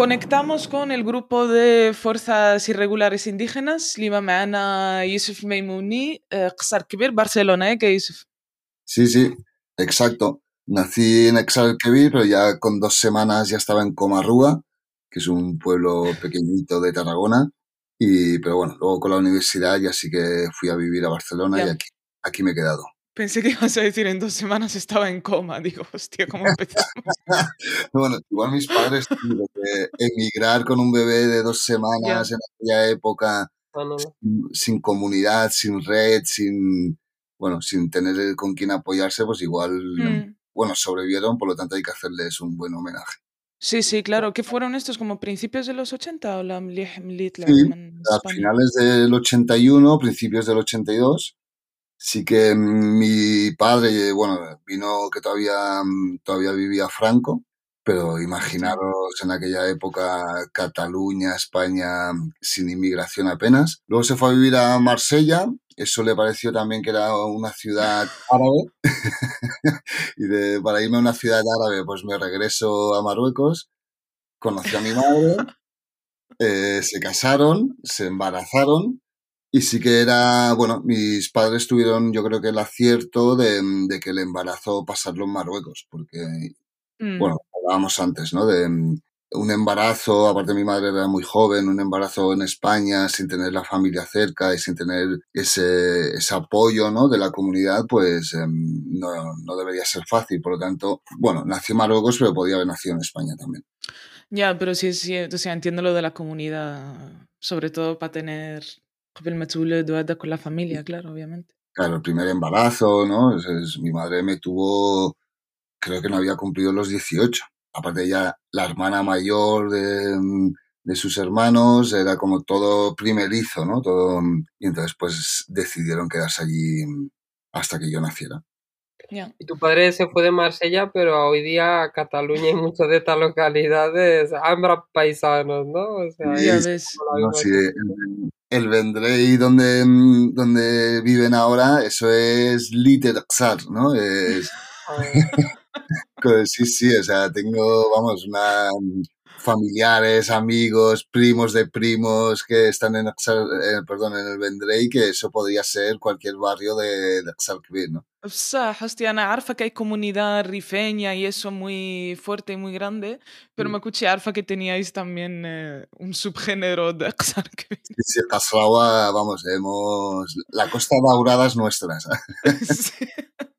conectamos con el grupo de fuerzas irregulares indígenas. Lima Maana Yusuf Meimouni, eh, Qasar Kibir, Barcelona, ¿eh? ¿Qué Yusuf? Sí, sí, exacto. Nací en Qasar pero ya con dos semanas ya estaba en Comarruga, que es un pueblo pequeñito de Tarragona. Y, pero bueno, luego con la universidad ya sí que fui a vivir a Barcelona y aquí me he quedado. Pensé que ibas a decir en dos semanas estaba en coma. Digo, hostia, ¿cómo empezamos? [LAUGHS] bueno, igual mis padres tuvieron que emigrar con un bebé de dos semanas en aquella época, sin, comunidad, sin red, sin, bueno, sin tener con quién apoyarse, pues igual, mm. bueno, sobrevivieron, por lo tanto hay que hacerles un buen homenaje. Sí, sí, claro. ¿Qué fueron estos? ¿Como principios de los 80 o la Sí, a finales del 81, principios del 82 Sí que mi padre, bueno, vino que todavía, todavía vivía Franco, pero imaginaros en aquella época Cataluña, España, sin inmigración apenas. Luego se fue a vivir a Marsella, eso le pareció también que era una ciudad árabe. [LAUGHS] y de, para irme a una ciudad árabe, pues me regreso a Marruecos, conocí a mi madre, eh, se casaron, se embarazaron y sí que era, bueno, mis padres tuvieron yo creo que el acierto de, de que el embarazo pasarlo en Marruecos, porque, mm. bueno, hablábamos antes, ¿no? De un embarazo, aparte mi madre era muy joven, un embarazo en España sin tener la familia cerca y sin tener ese, ese apoyo, ¿no? De la comunidad, pues em, no, no debería ser fácil. Por lo tanto, bueno, nació en Marruecos, pero podía haber nacido en España también. Ya, pero sí, sí, o sea, entiendo lo de la comunidad, sobre todo para tener con la familia, claro, obviamente. Claro, el primer embarazo, ¿no? mi madre me tuvo, creo que no había cumplido los 18. Aparte ya la hermana mayor de, de sus hermanos, era como todo primerizo, ¿no? Todo, y entonces pues decidieron quedarse allí hasta que yo naciera. Y tu padre se fue de Marsella, pero hoy día Cataluña y muchas de estas localidades hambra paisanos, ¿no? O sea, el, Vendrey donde, donde viven ahora, eso es Literxar, ¿no? Es... [LAUGHS] [LAUGHS] sí, sí, o sea, tengo, vamos, una familiares, amigos, primos de primos que están en, eh, perdón, en el Vendrey, que eso podría ser cualquier barrio de, de ¿no? صح hostia, Ana, arfa que hay comunidad rifeña y eso muy fuerte y muy grande, pero mm. me escuché arfa que teníais también eh, un subgénero de Xarkvin. Sí, sí, vamos, hemos... La Costa Daurada es nuestra. [LAUGHS]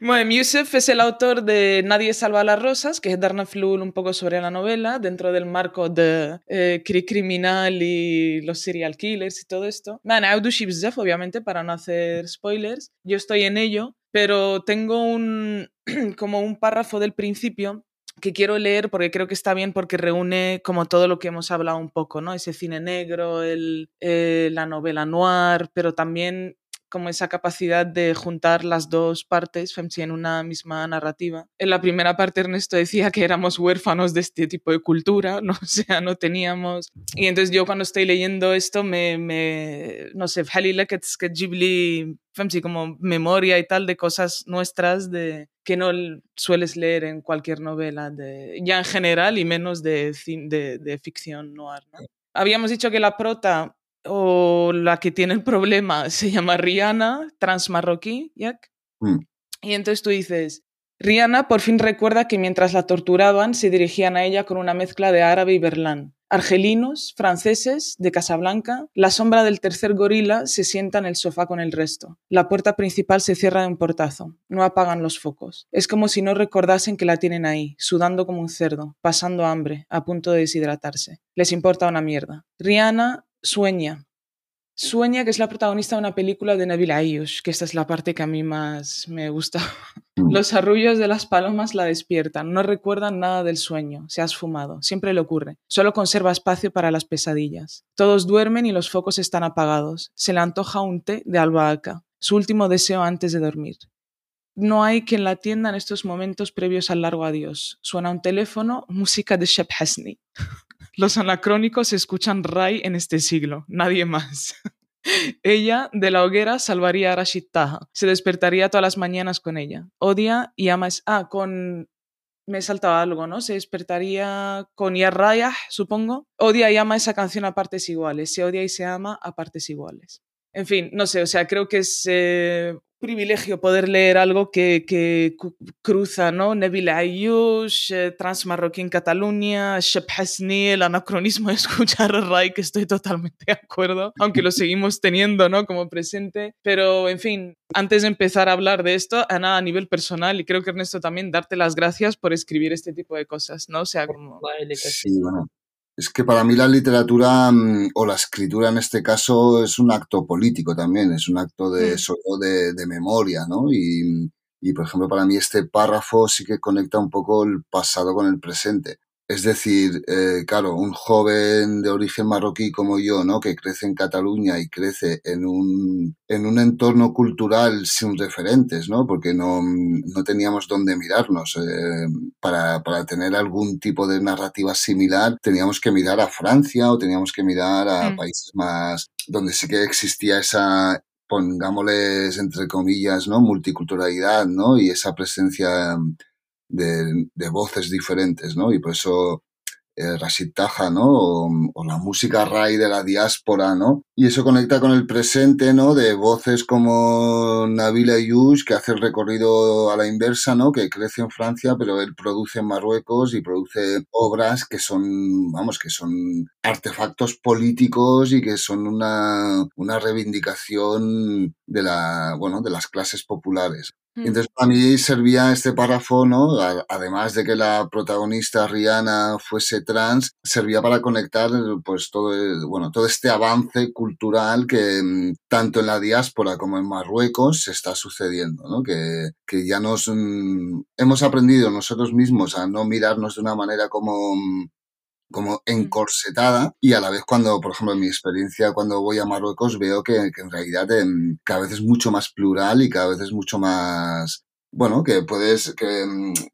Bueno, Yusef es el autor de Nadie salva a las rosas, que es darna flul un poco sobre la novela, dentro del marco de eh, criminal y los serial killers y todo esto. Man, Zef, obviamente, para no hacer spoilers. Yo estoy en ello, pero tengo un, [CLEARS THROAT] como un párrafo del principio que quiero leer porque creo que está bien porque reúne como todo lo que hemos hablado un poco, ¿no? Ese cine negro, el, eh, la novela noir, pero también como esa capacidad de juntar las dos partes en una misma narrativa. En la primera parte Ernesto decía que éramos huérfanos de este tipo de cultura, ¿no? [LAUGHS] o sea, no teníamos... Y entonces yo cuando estoy leyendo esto me, me no sé, que Ghibli, como memoria y tal de cosas nuestras de que no sueles leer en cualquier novela, de, ya en general y menos de, de, de ficción noir. ¿no? Habíamos dicho que la prota o la que tiene el problema se llama Rihanna, transmarroquí, Jack. Mm. Y entonces tú dices, Rihanna por fin recuerda que mientras la torturaban se dirigían a ella con una mezcla de árabe y berlán. Argelinos, franceses, de Casablanca, la sombra del tercer gorila se sienta en el sofá con el resto. La puerta principal se cierra de un portazo. No apagan los focos. Es como si no recordasen que la tienen ahí, sudando como un cerdo, pasando hambre, a punto de deshidratarse. Les importa una mierda. Rihanna Sueña. Sueña que es la protagonista de una película de Nabil Ayush, que esta es la parte que a mí más me gusta. [LAUGHS] Mm. Los arrullos de las palomas la despiertan, no recuerdan nada del sueño, se ha esfumado, siempre le ocurre, solo conserva espacio para las pesadillas. Todos duermen y los focos están apagados, se le antoja un té de albahaca, su último deseo antes de dormir. No hay quien la atienda en estos momentos previos al largo adiós. Suena un teléfono, música de Shep Hasni. [LAUGHS] Los anacrónicos escuchan Rai en este siglo, nadie más. [LAUGHS] ella, de la hoguera, salvaría a Rashid Taha. Se despertaría todas las mañanas con ella. Odia y ama... Ah, con... Me he saltado algo, ¿no? Se despertaría con Yarraya, supongo. Odia y ama esa canción a partes iguales. Se odia y se ama a partes iguales. En fin, no sé, o sea, creo que es eh, privilegio poder leer algo que, que cruza, ¿no? Nabil Ayush, eh, Transmarroquí en Cataluña, Shep Hasni, el anacronismo de escuchar [LAUGHS] a Rai, que estoy totalmente de acuerdo, aunque lo seguimos teniendo, ¿no? Como presente. Pero, en fin, antes de empezar a hablar de esto, Ana, a nivel personal, y creo que Ernesto también, darte las gracias por escribir este tipo de cosas, ¿no? O sea, como... Sí, bueno. Es que para mí la literatura mm, o la escritura en este caso es un acto político también, es un acto de, mm. de, de, memoria, ¿no? Y, y, por ejemplo, para mí este párrafo sí que conecta un poco el pasado con el presente. Es decir, eh, claro, un joven de origen marroquí como yo, ¿no? Que crece en Cataluña y crece en un, en un entorno cultural sin referentes, ¿no? Porque no, no teníamos dónde mirarnos. Eh, para, para tener algún tipo de narrativa similar, teníamos que mirar a Francia o teníamos que mirar a mm. países más, donde sí que existía esa, pongámosles entre comillas, ¿no? Multiculturalidad, ¿no? Y esa presencia de, voces diferentes, ¿no? Y por eso eh, Rashid Taja, ¿no? O, la música ray de la diáspora, ¿no? Y eso conecta con el presente, ¿no? De voces como Nabil Ayush, que hace el recorrido a la inversa, ¿no? Que crece en Francia, pero él produce en Marruecos y produce obras que son, vamos, que son artefactos políticos y que son una, una reivindicación de la, bueno, de las clases populares. Mm. Entonces, para mí servía este párrafo, ¿no? Además de que la protagonista Rihanna fuese trans, servía para conectar, pues, todo, bueno, todo este avance cultural que mm, tanto en la diáspora como en Marruecos se está sucediendo, ¿no? Que, que ya nos mm, hemos aprendido nosotros mismos a no mirarnos de una manera como como encorsetada y a la vez cuando, por ejemplo, en mi experiencia cuando voy a Marruecos veo que, en realidad cada vez es mucho más plural y cada vez es mucho más, bueno, que puedes, que,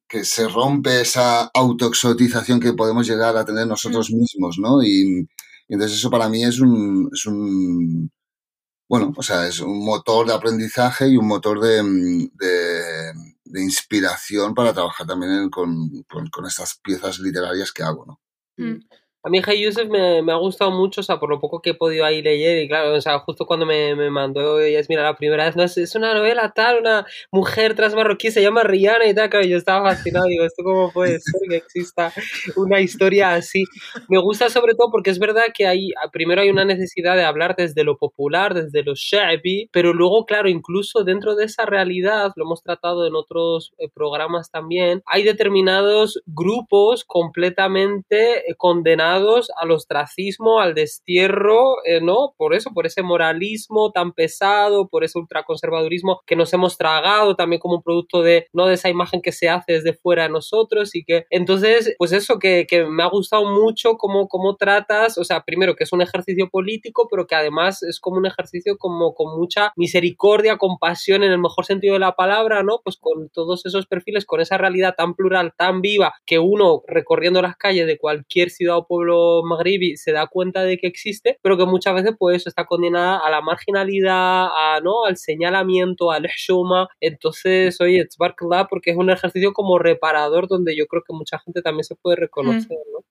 que se rompe esa autoexotización que podemos llegar a tener nosotros mismos, ¿no? Y, entonces eso para mí es un, es un, bueno, o sea, es un motor de aprendizaje y un motor de, de, de inspiración para trabajar también con, con, con, estas piezas literarias que hago, ¿no? Mm. A mí Hey Yusef me, me, ha gustado mucho, o sea, por lo poco que he podido ahí leer, y claro, o sea, justo cuando me, me mandó mira la primera vez, no, es, es, una novela tal, una mujer tras marroquí, se llama Rihanna y tal, claro, yo estaba fascinado, digo, ¿esto cómo puede [LAUGHS] ser que exista una historia así? Me gusta sobre todo porque es verdad que hay, primero hay una necesidad de hablar desde lo popular, desde lo shabi, pero luego, claro, incluso dentro de esa realidad, lo hemos tratado en otros eh, programas también, hay determinados grupos completamente eh, condenados al ostracismo, al destierro, eh, ¿no? Por eso, por ese moralismo tan pesado, por ese ultraconservadurismo que nos hemos tragado también como un producto de, ¿no? De esa imagen que se hace desde fuera de nosotros y que, entonces, pues eso que, que me ha gustado mucho cómo, cómo tratas, o sea, primero que es un ejercicio político, pero que además es como un ejercicio como con mucha misericordia, compasión en el mejor sentido de la palabra, ¿no? Pues con todos esos perfiles, con esa realidad tan plural, tan viva, que uno recorriendo las calles de cualquier ciudad o pueblo pueblo magribi se da cuenta de que existe, pero que muchas veces pues está condenada a la marginalidad, a, ¿no? al señalamiento, al shuma. Entonces, oye, Tzbarkla porque es un ejercicio como reparador donde yo creo que mucha gente también se puede reconocer, ¿no?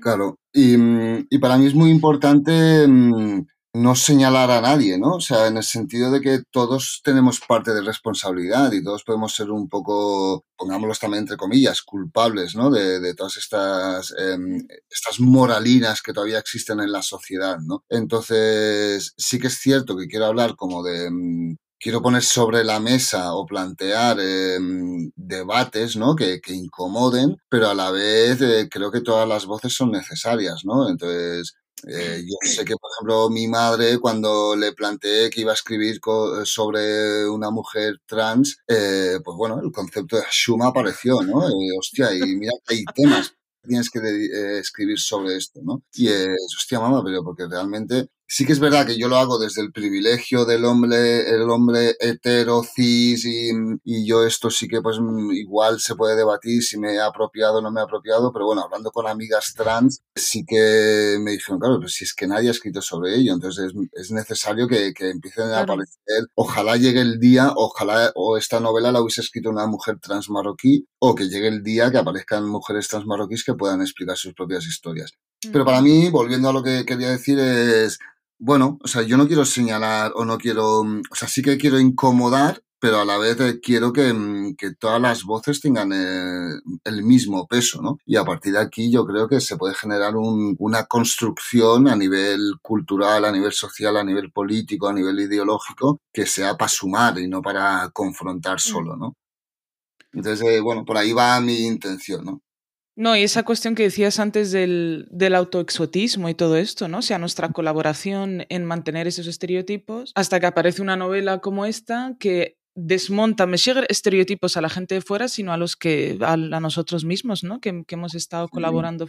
Claro, y, mm, y, para mí es muy importante mm, no señalar a nadie, ¿no? O sea, en el sentido de que todos tenemos parte de responsabilidad y todos podemos ser un poco, pongámoslos también entre comillas, culpables, ¿no? De, todas estas, em, estas moralinas que todavía existen en la sociedad, ¿no? Entonces, sí que es cierto que quiero hablar como de... Em, quiero poner sobre la mesa o plantear em, debates ¿no? que, que, incomoden, pero a la vez eh, creo que todas las voces son necesarias, ¿no? Entonces, eh, yo sé que, por ejemplo, mi madre, cuando le planteé que iba a escribir sobre una mujer trans, eh, pues bueno, el concepto de Shuma apareció, ¿no? Eh, hostia, y mira que hay temas tienes que escribir sobre esto, ¿no? Y es, hostia, mamá, pero porque realmente Sí que es verdad que yo lo hago desde el privilegio del hombre, el hombre hetero, cis, y, y, yo esto sí que pues igual se puede debatir si me he apropiado o no me he apropiado, pero bueno, hablando con amigas trans, sí que me dijeron, claro, pues si es que nadie ha escrito sobre ello, entonces es, es necesario que, que empiecen a aparecer, ojalá llegue el día, ojalá o esta novela la hubiese escrito una mujer trans marroquí, o que llegue el día que aparezcan mujeres trans marroquíes que puedan explicar sus propias historias. Pero para mí, volviendo a lo que quería decir, es bueno, o sea, yo no quiero señalar o no quiero, o sea, sí que quiero incomodar, pero a la vez eh, quiero que, mm, que todas las voces tengan eh, el mismo peso, ¿no? Y a partir de aquí yo creo que se puede generar un, una construcción a nivel cultural, a nivel social, a nivel político, a nivel ideológico, que sea para sumar y no para confrontar mm. solo, ¿no? Entonces, eh, bueno, por ahí va mi intención, ¿no? No, y esa cuestión que decías antes del, del, autoexotismo y todo esto, ¿no? O sea, nuestra colaboración en mantener esos estereotipos, hasta que aparece una novela como esta que desmonta, me siguen estereotipos a la gente de fuera, sino a los que, a, nosotros mismos, ¿no? Que, que hemos estado colaborando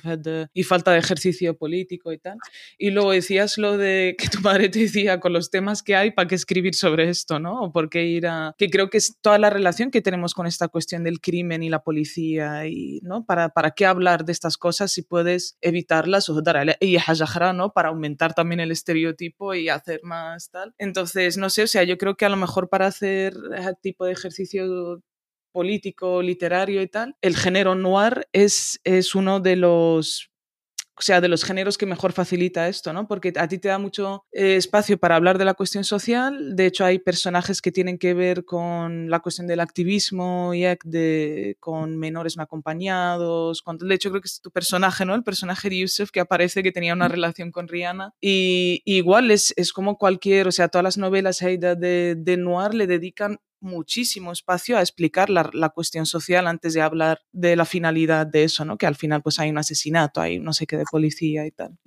y falta de ejercicio político y tal. Y luego decías lo de que tu madre te decía con los temas que hay, ¿para qué escribir sobre esto, no? O por qué ir a... que creo que es toda la relación que tenemos con esta cuestión del crimen y la policía y, ¿no? ¿Para, para qué hablar de estas cosas si puedes evitarlas o dar y ¿no? Para aumentar también el estereotipo y hacer más tal. Entonces, no sé, o sea, yo creo que a lo mejor para hacer tipo de ejercicio político, literario y tal, el género noir es, es uno de los o sea, de los géneros que mejor facilita esto, ¿no? Porque a ti te da mucho eh, espacio para hablar de la cuestión social. De hecho, hay personajes que tienen que ver con la cuestión del activismo y de, con menores no acompañados. Con, de hecho, creo que es tu personaje, ¿no? El personaje de Yusuf que aparece que tenía una relación con Rihanna. Y, igual es, es, como cualquier, o sea, todas las novelas de, de Noir le dedican muchísimo espacio a explicar la, la, cuestión social antes de hablar de la finalidad de eso, ¿no? Que al final pues hay un asesinato, hay no sé qué de policía y tal.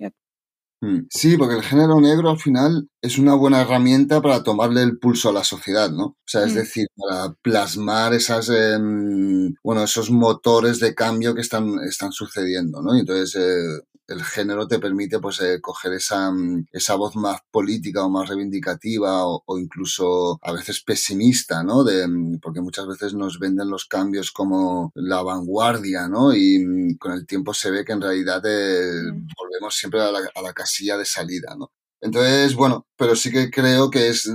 Mm, sí, porque el género negro al final es una buena herramienta para tomarle el pulso a la sociedad, ¿no? O sea, es mm. decir, para plasmar esas, em, bueno, esos motores de cambio que están, están sucediendo, ¿no? Y entonces, eh, el género te permite pues eh, coger esa, mm, esa voz más política o más reivindicativa o, incluso a veces pesimista, ¿no? De, mm, porque muchas veces nos venden los cambios como la vanguardia, ¿no? Y mm, con el tiempo se ve que en realidad eh, volvemos siempre a la, a la, casilla de salida, ¿no? Entonces, bueno, pero sí que creo que es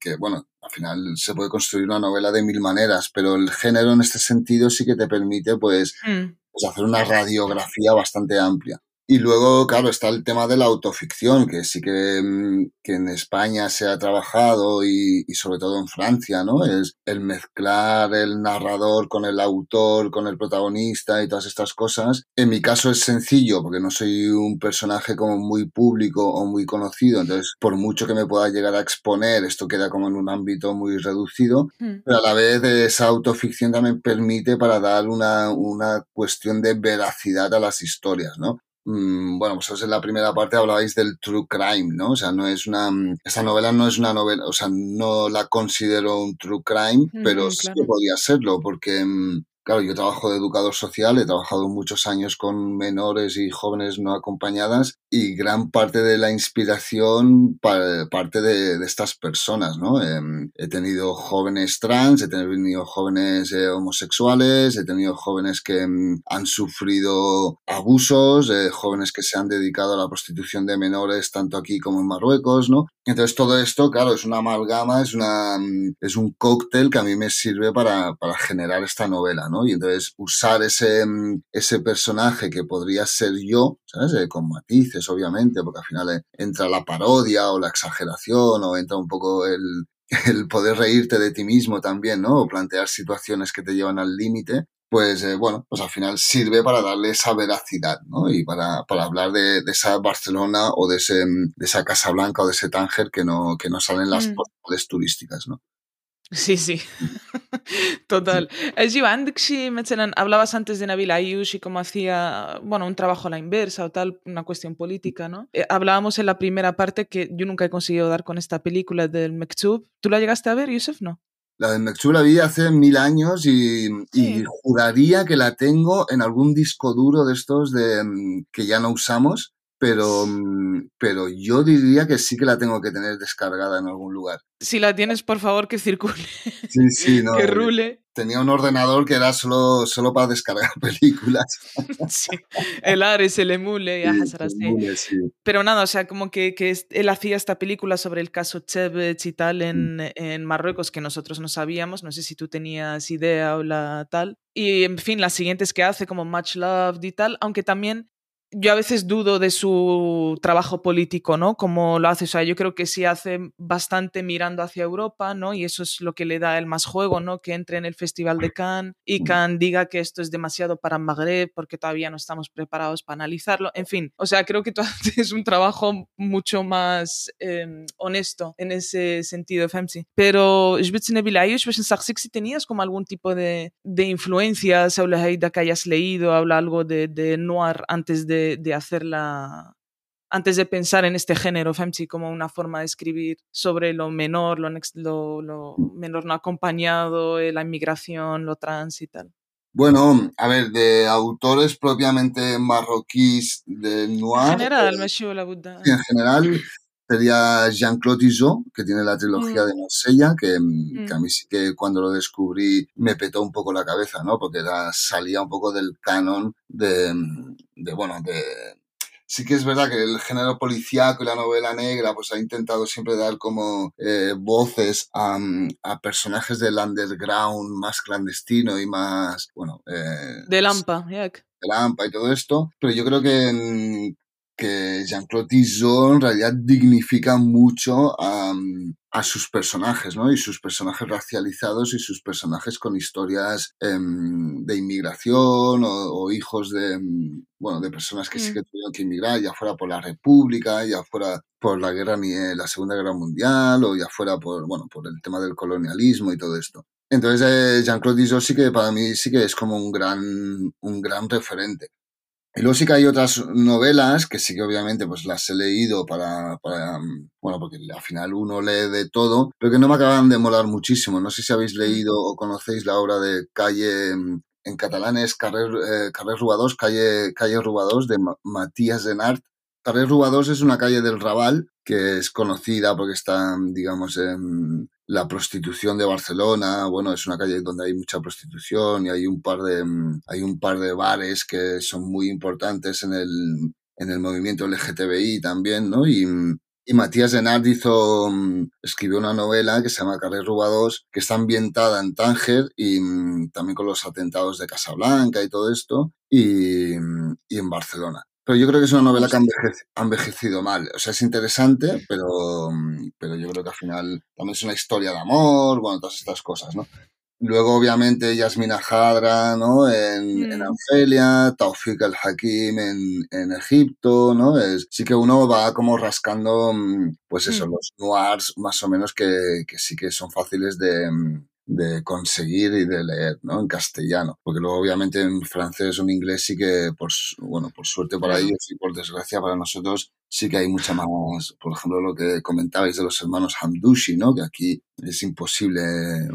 que, bueno, al final se puede construir una novela de mil maneras, pero el género en este sentido sí que te permite, pues, pues hacer una radiografía bastante amplia. Y luego, claro, está el tema de la autoficción, que sí que, mm, que en España se ha trabajado y, y, sobre todo en Francia, ¿no? Es el mezclar el narrador con el autor, con el protagonista y todas estas cosas. En mi caso es sencillo porque no soy un personaje como muy público o muy conocido, entonces por mucho que me pueda llegar a exponer, esto queda como en un ámbito muy reducido, hmm. pero a la vez esa autoficción también permite para dar una, una cuestión de veracidad a las historias, ¿no? Mm, bueno, vosotros en la primera parte hablabais del true crime, ¿no? O sea, no es una, esta novela no es una novela, o sea, no la considero un true crime, pero sí que podría serlo, porque mm, Claro, yo trabajo de educador social, he trabajado muchos años con menores y jóvenes no acompañadas y gran parte de la inspiración parte de, estas personas, ¿no? Em, he tenido jóvenes trans, he tenido jóvenes eh, homosexuales, he tenido jóvenes que em, han sufrido abusos, eh, jóvenes que se han dedicado a la prostitución de menores tanto aquí como en Marruecos, ¿no? Entonces todo esto, claro, es una amalgama, es, una, mm, es un cóctel que a mí me sirve para, para generar esta novela, ¿no? Y entonces usar ese, mm, ese personaje que podría ser yo, ¿sabes? Eh, con matices, obviamente, porque al final eh, entra la parodia o la exageración o entra un poco el, [LAUGHS] el poder reírte de ti mismo también, ¿no? O plantear situaciones que te llevan al límite, pues eh, bueno, pues al final sirve para darle esa veracidad, ¿no? Y para, para hablar de, de, esa Barcelona o de, ese, mm, de esa Casa Blanca o de ese Tánger que no, que no salen las mm. turísticas, ¿no? Sí, sí, total. Eh, Joan, si hablabas antes de Nabil Ayush y cómo hacía, bueno, un trabajo a la inversa o tal, una cuestión política, ¿no? Eh, hablábamos en la primera parte que yo nunca he conseguido dar con esta película del Mektub. ¿Tú la llegaste a ver, Yusuf? No. La del Mektub la vi hace mil años y, y, juraría que la tengo en algún disco duro de estos de, mm, que ya no usamos, pero, mm, pero yo diría que sí que la tengo que tener descargada en algún lugar. Si la tienes, por favor, que circule. Sí, sí, [LAUGHS] no. que rule. Tenía un ordenador que era solo, solo para descargar [LAUGHS] películas. [LAUGHS] sí, el Ares, el Emule, sí, sí. Pero nada, o sea, como que, que, él hacía esta película sobre el caso Chevech y tal en, en Marruecos que nosotros no sabíamos, no sé si tú tenías idea o la tal. Y en fin, las siguientes que hace, como Much Love y tal, aunque también yo a veces dudo de su trabajo político, ¿no? Como lo hace, o sea, yo creo que sí hace bastante mirando hacia Europa, ¿no? Y eso es lo que le da el más juego, ¿no? Que entre en el Festival de Cannes y Cannes diga que esto es demasiado para Magreb porque todavía no estamos preparados para analizarlo. En fin, o sea, creo que tú haces [LAUGHS] un trabajo mucho más eh, honesto en ese sentido, Femsi. Pero yo si tenías como algún tipo de, de influencia, sobre que hayas leído, habla algo de, de noir antes de de, hacerla antes de pensar en este género Femchi como una forma de escribir sobre lo menor, lo, lo, menor no acompañado, eh, la inmigración, lo trans y tal. Bueno, a ver, de autores propiamente marroquíes de noir. En general, eh. En general sería Jean-Claude Tissot, que tiene la trilogía mm. de Marsella, que, mm, que, a mm. mí sí que cuando lo descubrí me petó un poco la cabeza, ¿no? Porque era, salía un poco del canon de, de bueno, de, sí que es verdad que el género policíaco y la novela negra pues ha intentado siempre dar como eh, voces a, a, personajes del underground más clandestino y más, bueno... Eh, de Lampa, De Lampa y todo esto, pero yo creo que, que Jean-Claude Tissot en realidad dignifica mucho a, a, sus personajes, ¿no? Y sus personajes racializados y sus personajes con historias em, de inmigración o, hijos de, em, bueno, de personas que sí mm. que tuvieron que inmigrar, ya fuera por la República, ya fuera por la guerra, eh, la Segunda Guerra Mundial o ya fuera por, bueno, por el tema del colonialismo y todo esto. Entonces, eh, Jean-Claude Tissot sí que para mí sí que es como un gran, un gran referente. Y luego sí que hay otras novelas que sí que obviamente pues las he leído para, para, bueno, porque al final uno lee de todo, pero que no me acaban de molar muchísimo. No sé si habéis leído o conocéis la obra de Calle, en catalán es Carrer, eh, Rubados, Calle, Calle Rubados de Matías Denart. Carrer Rubados es una calle del Raval que es conocida porque está, digamos, en la prostitución de Barcelona, bueno, es una calle donde hay mucha prostitución y hay un par de, mm, hay un par de bares que son muy importantes en el, en el movimiento LGTBI también, ¿no? Y, y Matías Denard hizo, mm, escribió una novela que se llama Carrer Rubados, que está ambientada en Tánger y mm, también con los atentados de Casablanca y todo esto, y, y en Barcelona. Pero yo creo que es una novela que ha envejecido mal. O sea, es interesante, pero, pero yo creo que al final también es una historia de amor, bueno, todas estas cosas, ¿no? Luego, obviamente, Yasmina Hadra, ¿no? En, en Angelia, Taufik al-Hakim en, en, Egipto, ¿no? Es, sí que uno va como rascando, mm, pues eso, los noirs más o menos que, que sí que son fáciles de, mm, de conseguir y de leer, ¿no? En castellano. Porque luego, obviamente, en francés o en inglés sí que, por, bueno, por suerte para ellos y por desgracia para nosotros, sí que hay mucha más, por ejemplo, lo que comentabais de los hermanos Hamdushi, ¿no? Que aquí es imposible,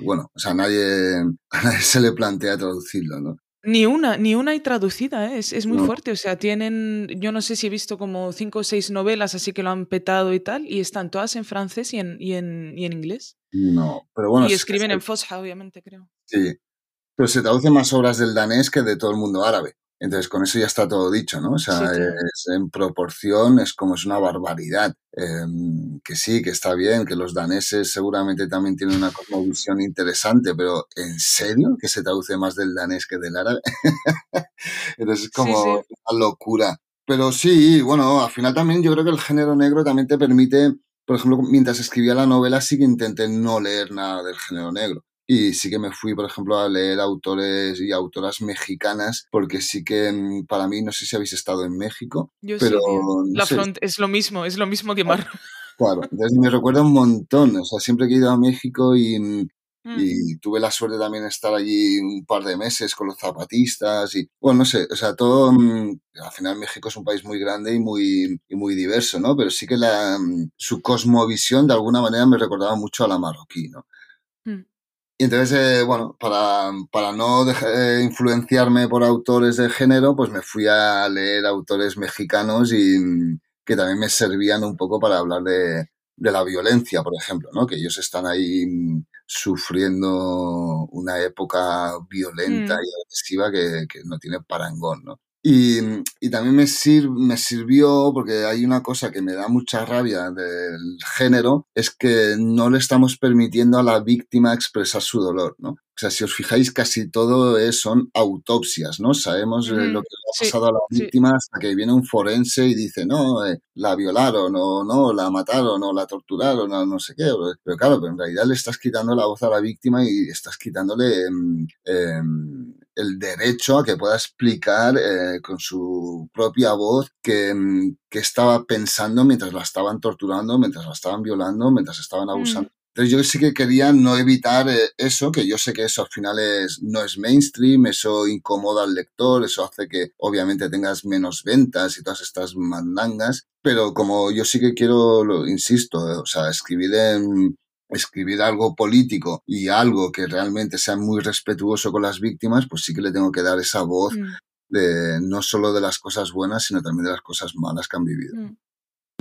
bueno, o sea, nadie, [LAUGHS] a nadie se le plantea traducirlo, ¿no? Ni una, ni una hay traducida, ¿eh? es, es, muy fuerte. O sea, tienen, yo no sé si he visto como cinco o seis novelas así que lo han petado y tal, y están todas en francés y en, y en, y en inglés. No, pero bueno. Y escriben en Fosha, obviamente, creo. Sí, pero se traducen más obras del danés que de todo el mundo árabe. Entonces, con eso ya está todo dicho, ¿no? O sea, es, en proporción es como es una barbaridad. Em, que sí, que está bien, que los daneses seguramente también tienen una cosmovisión interesante, pero ¿en serio que se traduce más del danés que del árabe? [LAUGHS] Entonces es como una locura. Pero sí, bueno, al final también yo creo que el género negro también te permite, por ejemplo, mientras escribía la novela sí que intenté no leer nada del género negro. Y sí que me fui, por ejemplo, a leer autores y autoras mexicanas, porque sí que mm, para mí, no sé si habéis estado en México, Yo pero sí, La front es lo mismo, es lo mismo de Mar. Claro, entonces me recuerda un montón, o sea, siempre que he ido a México y, mm, y tuve la suerte también de estar allí un par de meses con los zapatistas y, bueno, no sé, o sea, todo, mm, al final México es un país muy grande y muy, y muy diverso, ¿no? Pero sí que la, su cosmovisión de alguna manera me recordaba mucho a la marroquí, ¿no? Y entonces, eh, bueno, para, para no dejar, influenciarme por autores de género, pues me fui a leer autores mexicanos y que también me servían un poco para hablar de, de la violencia, por ejemplo, ¿no? Que ellos están ahí sufriendo una época violenta y agresiva que, que no tiene parangón, ¿no? Y, y, también me, sir, me sirvió, porque hay una cosa que me da mucha rabia del género, es que no le estamos permitiendo a la víctima expresar su dolor, ¿no? O sea, si os fijáis, casi todo es, son autopsias, ¿no? Sabemos mm, lo que le ha pasado sí, a la víctima sí. hasta que viene un forense y dice, no, eh, la violaron, o no, la mataron, o la torturaron, o no sé qué. Pero claro, pero en realidad le estás quitando la voz a la víctima y estás quitándole eh, eh, el derecho a que pueda explicar eh, con su propia voz que, que, estaba pensando mientras la estaban torturando, mientras la estaban violando, mientras estaban abusando. Mm. Entonces yo sí que quería no evitar eh, eso, que yo sé que eso al final es, no es mainstream, eso incomoda al lector, eso hace que obviamente tengas menos ventas y todas estas mandangas, pero como yo sí que quiero, lo, insisto, o sea, escribir en, escribir algo político y algo que realmente sea muy respetuoso con las víctimas, pues sí que le tengo que dar esa voz mm. de no solo de las cosas buenas, sino también de las cosas malas que han vivido. Mm.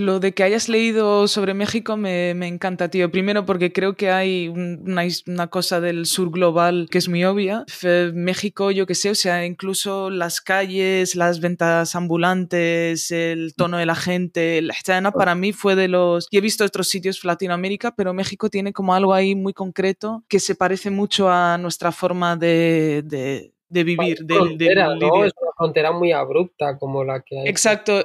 Lo de que hayas leído sobre México me, me, encanta, tío. Primero porque creo que hay una, una, cosa del sur global que es muy obvia. México, yo que sé, o sea, incluso las calles, las ventas ambulantes, el tono de la gente, el para mí fue de los... Y he visto otros sitios Latinoamérica, pero México tiene como algo ahí muy concreto que se parece mucho a nuestra forma de, de de vivir, del, frontera, del, ¿no? Es una frontera muy abrupta como la que hay. Exacto.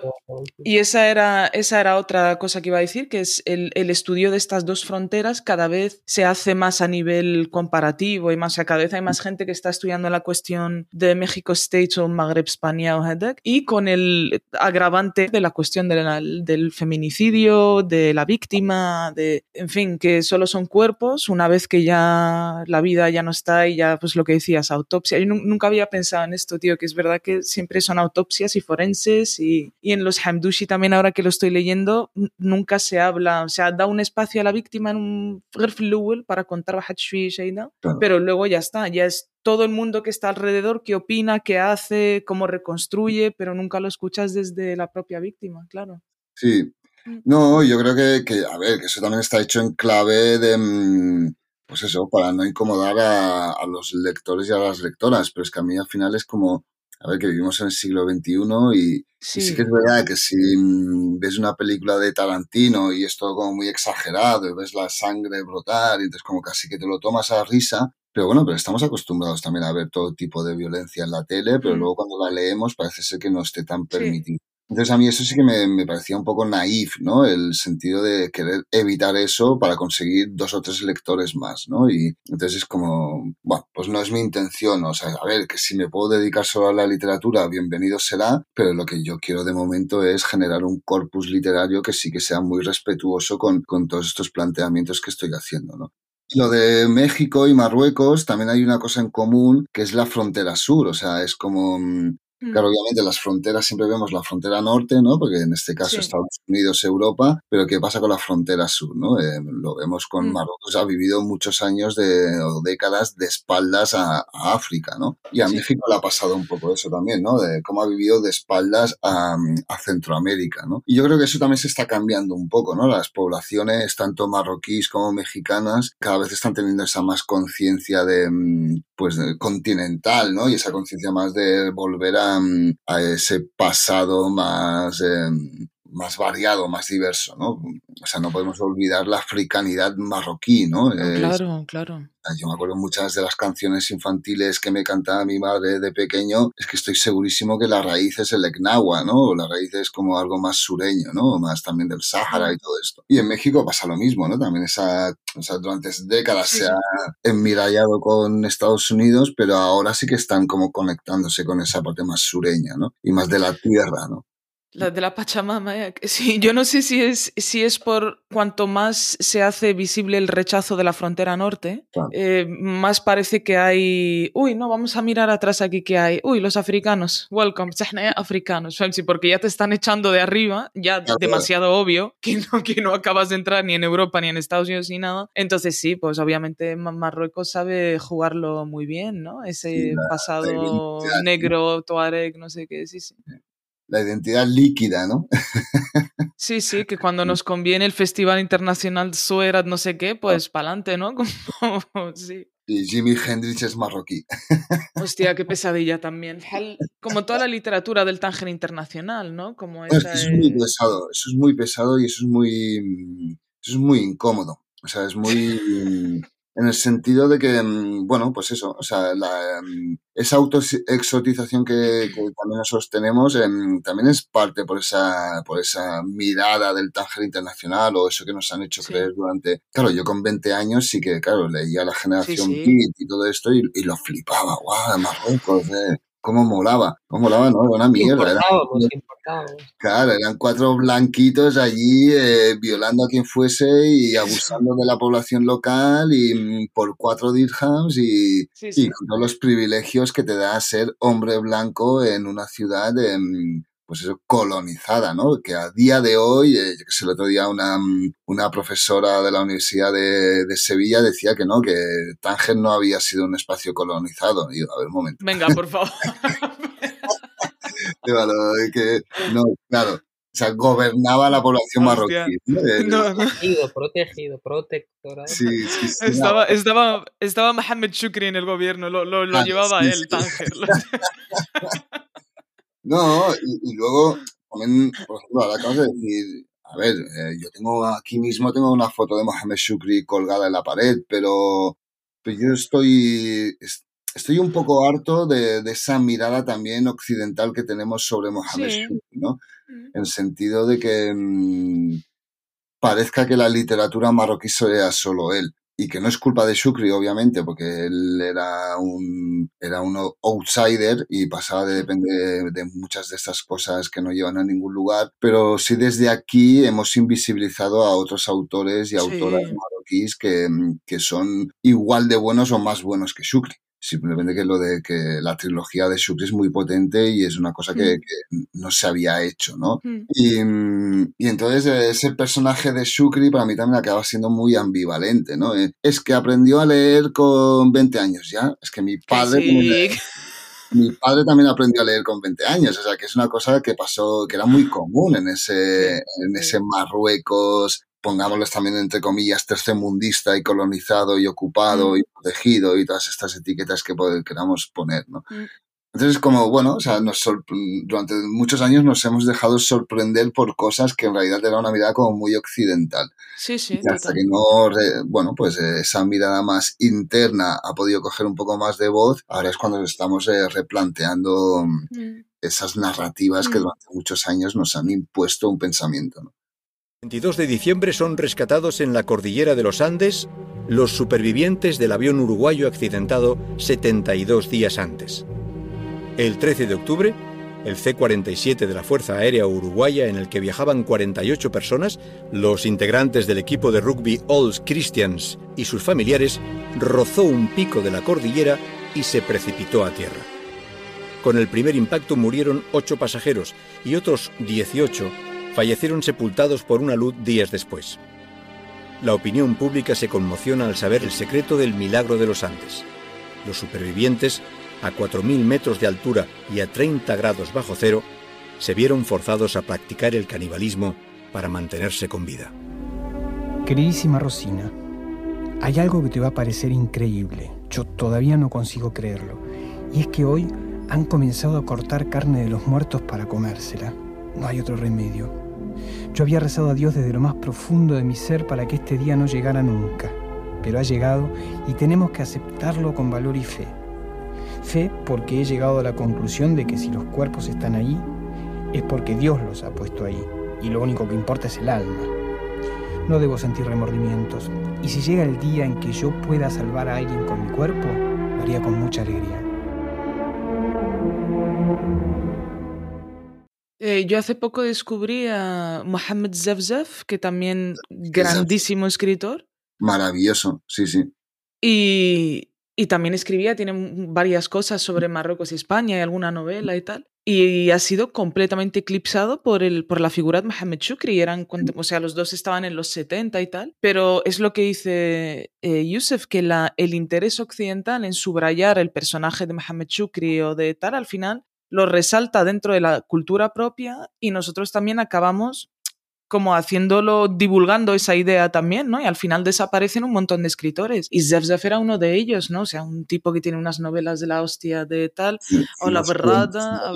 Y esa era, esa era otra cosa que iba a decir, que es el, el, estudio de estas dos fronteras cada vez se hace más a nivel comparativo y más, sea, cada vez hay más gente que está estudiando la cuestión de México State o Magreb España o Hedek y con el agravante de la cuestión de la, del feminicidio, de la víctima, de, en fin, que solo son cuerpos una vez que ya la vida ya no está y ya, pues lo que decías, autopsia. Yo nunca había pensado en esto, tío, que es verdad que siempre son autopsias y forenses y, y en los Hamdushi también ahora que lo estoy leyendo nunca se habla, o sea, da un espacio a la víctima en un para contar pero luego ya está, ya es todo el mundo que está alrededor, qué opina, qué hace, cómo reconstruye, pero nunca lo escuchas desde la propia víctima, claro. Sí. No, yo creo que, que a ver, que eso también está hecho en clave de mmm pues eso, para no incomodar a, a, los lectores y a las lectoras, pero es que a mí al final es como, a ver, que vivimos en el siglo XXI y sí, y sí que es verdad que si mm, ves una película de Tarantino y es todo como muy exagerado y ves la sangre brotar y entonces como casi que te lo tomas a risa, pero bueno, pero estamos acostumbrados también a ver todo tipo de violencia en la tele, pero mm. luego cuando la leemos parece ser que no esté tan permitido. Entonces a mí eso sí que me, me, parecía un poco naif, ¿no? El sentido de querer evitar eso para conseguir dos o tres lectores más, ¿no? Y entonces es como, bueno, pues no es mi intención, o sea, a ver, que si me puedo dedicar solo a la literatura, bienvenido será, pero lo que yo quiero de momento es generar un corpus literario que sí que sea muy respetuoso con, con todos estos planteamientos que estoy haciendo, ¿no? Lo de México y Marruecos también hay una cosa en común que es la frontera sur, o sea, es como Mm. Claro, obviamente las fronteras siempre vemos la frontera norte, ¿no? Porque en este caso Estados Unidos, Europa, pero ¿qué pasa con la frontera sur, no? Eh, lo vemos con mm. Marruecos, ha vivido muchos años de, o décadas de espaldas a, África, ¿no? Y a México le ha pasado un poco eso también, ¿no? De cómo ha vivido de espaldas a, a, Centroamérica, ¿no? Y yo creo que eso también se está cambiando un poco, ¿no? Las poblaciones, tanto marroquíes como mexicanas, cada vez están teniendo esa más conciencia de, mm, pues, continental, ¿no? Y esa conciencia más de volver a a, ese pasado más, em, más variado, más diverso, ¿no? O sea, no podemos olvidar la africanidad marroquí, ¿no? Claro, claro. Yo me acuerdo muchas de las canciones infantiles que me cantaba mi madre de pequeño, es que estoy segurísimo que la raíz es el eknawa, ¿no? La raíz es como algo más sureño, ¿no? Más también del Sáhara y todo esto. Y en México pasa lo mismo, ¿no? También esa, o sea, durante décadas se ha enmirallado con Estados Unidos, pero ahora sí que están como conectándose con esa parte más sureña, ¿no? Y más de la tierra, ¿no? La de la Pachamama, eh, sí, yo no sé si es, si es por cuanto más se hace visible el rechazo de la frontera norte, eh, más parece que hay, uy, no, vamos a mirar atrás aquí que hay, uy, los africanos, welcome, [LAUGHS] africanos, porque ya te están echando de arriba, ya demasiado obvio [LAUGHS] que no, que no acabas de entrar ni en Europa ni en Estados Unidos ni nada. Entonces sí, pues obviamente Marruecos sabe jugarlo muy bien, ¿no? Ese pasado negro, tuareg, no sé qué, sí, sí la identidad líquida, ¿no? Sí, sí, que [LAUGHS] cuando nos conviene el Festival Internacional Suerat no sé qué, pues para adelante, ¿no? [LAUGHS] sí. Y Jimi Hendrix es marroquí. [LAUGHS] Hostia, qué pesadilla también. Como toda la literatura del Tánger Internacional, ¿no? Como eso es muy pesado, eso es muy pesado y eso es muy, eso es muy incómodo. O sea, es muy en el sentido de que, mm, bueno, pues eso, o sea, la, mm, esa autoexotización que, que también nosotros tenemos em, también es parte por esa, por esa mirada del Tánger internacional o eso que nos han hecho creer durante... Claro, yo con 20 años sí que, claro, leía la generación sí, y todo esto y, y lo flipaba, guau, Marruecos, eh cómo molaba, cómo molaba, no, era una mierda. Era, claro, eran cuatro blanquitos allí eh, violando a quien fuese y abusando de la población local y mm, por cuatro dirhams y, y con todos los privilegios que te da ser hombre blanco en una ciudad de, pues eso, colonizada, ¿no? Que a día de hoy, eh, yo que sé, el otro día una, mm, una profesora de la Universidad de, de, Sevilla decía que no, que Tánger no había sido un espacio colonizado. Y a ver, un momento. Venga, por favor. [LAUGHS] claro, que, no, claro. O sea, gobernaba la población marroquí. Protegido, protegido, protectorado. Sí, sí, sí, estaba, estaba, estaba Mohamed Shukri en el gobierno, lo, lo, lo ah, llevaba él, Tánger. [LAUGHS] [LAUGHS] No, y, luego, también, por ejemplo, ahora acabas de decir, a ver, eh, yo tengo aquí mismo tengo una foto de Mohamed Shukri colgada en la pared, pero, yo estoy, estoy un poco harto de, esa mirada también occidental que tenemos sobre Mohamed Shukri, ¿no? Mm. En el sentido de que mm, parezca que la literatura marroquí sea solo él y que no es culpa de Shukri, obviamente, porque él era un, era un outsider y pasaba de depender de muchas de estas cosas que no llevan a ningún lugar, pero sí desde aquí hemos invisibilizado a otros autores y autoras marroquíes que, que son igual de buenos o más buenos que Shukri. Simplemente que lo de que la trilogía de Shukri es muy potente y es una cosa que, mm. no se había hecho, ¿no? Mm. Y, y, entonces ese personaje de Shukri para mí también acaba siendo muy ambivalente, ¿no? Eh, es que aprendió a leer con 20 años ya. Es que mi padre... mi padre también aprendió a leer con 20 años, o sea que es una cosa que pasó, que era muy común en ese, en ese Marruecos pongámosles también entre comillas, tercermundista y colonizado y ocupado mm. y protegido y todas estas etiquetas que queramos poner, ¿no? Mm. Entonces, como, bueno, o sea, nos durante muchos años nos hemos dejado sorprender por cosas que en realidad era una mirada como muy occidental. Sí, sí. Y hasta que no, bueno, pues esa mirada más interna ha podido coger un poco más de voz, ahora es cuando estamos eh, replanteando mm. esas narrativas que Mm. durante muchos años nos han impuesto un pensamiento. ¿no? 22 de diciembre son rescatados en la cordillera de los Andes los supervivientes del avión uruguayo accidentado 72 días antes. El 13 de octubre, el C-47 de la Fuerza Aérea Uruguaya en el que viajaban 48 personas, los integrantes del equipo de rugby Olds Christians y sus familiares, rozó un pico de la cordillera y se precipitó a tierra. Con el primer impacto murieron 8 pasajeros y otros 18 fallecieron sepultados por una luz días después. La opinión pública se conmociona al saber el secreto del milagro de los Andes. Los supervivientes, a 4.000 metros de altura y a 30 grados bajo cero, se vieron forzados a practicar el canibalismo para mantenerse con vida. Queridísima Rosina, hay algo que te va a parecer increíble. Yo todavía no consigo creerlo. Y es que hoy han comenzado a cortar carne de los muertos para comérsela. No hay otro remedio. Yo había rezado a Dios desde lo más profundo de mi ser para que este día no llegara nunca. Pero ha llegado y tenemos que aceptarlo con valor y fe. Fe porque he llegado a la conclusión de que si los cuerpos están ahí, es porque Dios los ha puesto ahí. Y lo único que importa es el alma. No debo sentir remordimientos. Y si llega el día en que yo pueda salvar a alguien con mi cuerpo, haría con mucha alegría. Eh, yo hace poco descubrí a Mohamed Zevzev, que también grandísimo escritor. Maravilloso, sí, sí. Y, y también escribía, tiene varias cosas sobre Marruecos y España y alguna novela y tal. Y ha sido completamente eclipsado por, el, por la figura de Mohamed Shukri. Eran, o sea, los dos estaban en los 70 y tal. Pero es lo que dice eh, Youssef, que la, el interés occidental en subrayar el personaje de Mohamed Shukri o de tal, al final lo resalta dentro de la cultura propia y nosotros también acabamos como haciéndolo, divulgando esa idea también, ¿no? Y al final desaparecen un montón de escritores. Y Zevzef era uno de ellos, ¿no? O sea, un tipo que tiene unas novelas de la hostia de tal. Sí, O La Berrada.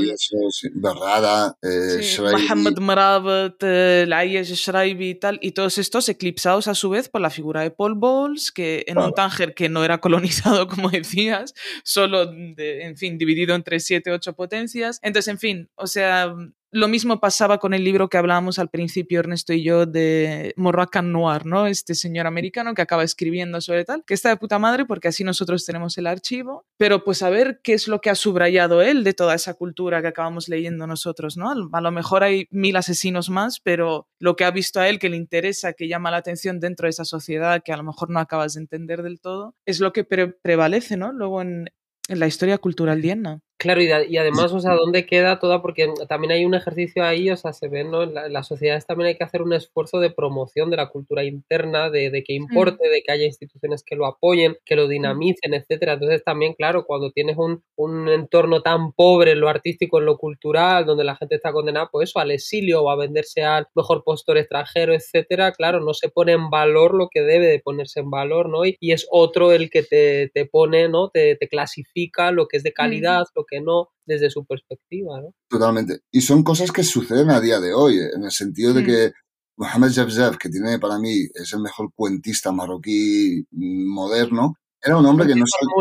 Berrada, eh. Mohamed Marabat, eh, Layesh Shraibi y tal, y todos estos eclipsados a su vez por la figura de Paul Bowles, que en un. Tánger que no era colonizado, [LAUGHS] como decías, solo, de- en fin, dividido entre siete, ocho potencias. Entonces, en fin, o sea, lo mismo pasaba con el libro que hablábamos al principio, Ernesto y yo, de Moroccan Noir, ¿no? Este señor americano que acaba escribiendo sobre tal, que está de puta madre porque así nosotros tenemos el archivo, pero pues a ver qué es lo que ha subrayado él de toda esa cultura que acabamos leyendo nosotros, ¿no? A lo mejor hay mil asesinos más, pero lo que ha visto a él que le interesa, que llama la atención dentro de esa sociedad que a lo mejor no acabas de entender del todo, es lo que pre- prevalece, ¿no? Luego en, en la historia cultural diana. Claro, y, da- y además, o sea, ¿dónde queda toda? Porque también hay un ejercicio ahí, o sea, se ve, ¿no? En, la- en las sociedades también hay que hacer un esfuerzo de promoción de la cultura interna, de, de que importe, de que haya instituciones que lo apoyen, que lo dinamicen, etcétera. Entonces también, claro, cuando tienes un, un entorno tan pobre en lo artístico, en lo cultural, donde la gente está condenada, pues eso, al exilio o a venderse al mejor postor extranjero, etcétera, claro, no se pone en valor lo que debe de ponerse en valor, ¿no? Y, y es otro el que te, te pone, ¿no? Te, te clasifica lo que es de calidad, lo que no, desde su perspectiva, ¿no? Totalmente. Y son cosas que suceden a día de hoy, en el sentido de Mm. que Mohamed Jabzeb, que tiene para mí, es el mejor cuentista marroquí mm, moderno, era un hombre que no ¿no?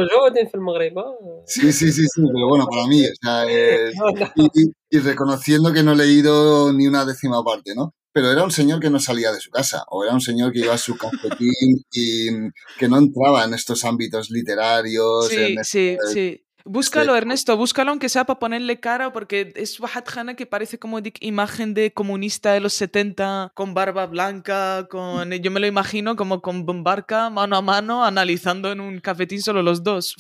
Sí, sí, sí, sí, pero bueno, para mí, o sea, [LAUGHS] eh, y, y- y reconociendo que no he leído ni una décima parte, ¿no? Pero era un señor que no salía de su casa, o era un señor que iba a su cafetín y mm, que no entraba en estos ámbitos literarios. Sí, en sí, este- sí. Búscalo, Ernesto, búscalo aunque sea para ponerle cara, porque es Wahat que parece como de imagen de comunista de los 70, con barba blanca, con... Yo me lo imagino como con Bombarca, mano a mano, analizando en un cafetín solo los dos.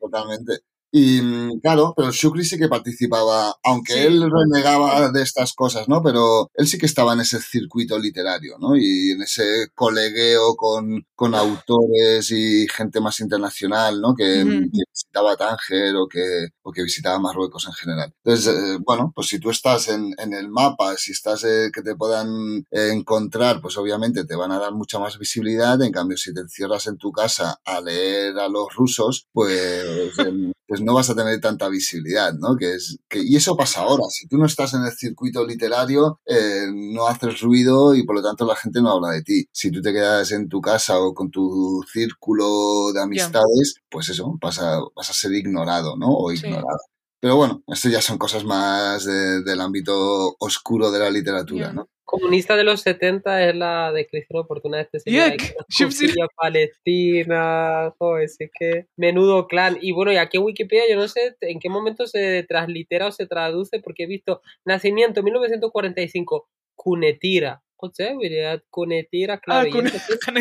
Totalmente. Y mm, claro, pero Shukri sí que participaba, aunque Sí. él renegaba de estas cosas, ¿no? Pero él sí que estaba en ese circuito literario, ¿no? Y en ese colegueo con, con autores y gente más internacional, ¿no? Que, Ujú. que visitaba Tánger o que, o que visitaba Marruecos en general. Entonces, eh, bueno, pues si tú estás en, en el mapa, si estás eh, que te puedan eh, encontrar, pues obviamente te van a dar mucha más visibilidad. En cambio, si te encierras en tu casa a leer a los rusos, pues, em, pues no vas a tener tanta visibilidad, ¿no? Que es, que, y eso pasa ahora. Si tú no estás en el circuito literario, eh, no haces ruido y por lo tanto la gente no habla de ti. Si tú te quedas en tu casa o con tu círculo de amistades, pues eso, vas a, vas a ser ignorado, ¿no? O Sí. ignorada. Pero bueno, esto ya son cosas más del ámbito oscuro de la literatura, ¿no? Comunista de los 70 es la descripción oportuna de este señor. [LAUGHS] Palestina, joder, que menudo clan. Y bueno, y aquí en Wikipedia yo no sé en qué momento se translitera o se traduce, porque he visto nacimiento 1945, Cunetira, وتساوي كونيتيرا claro,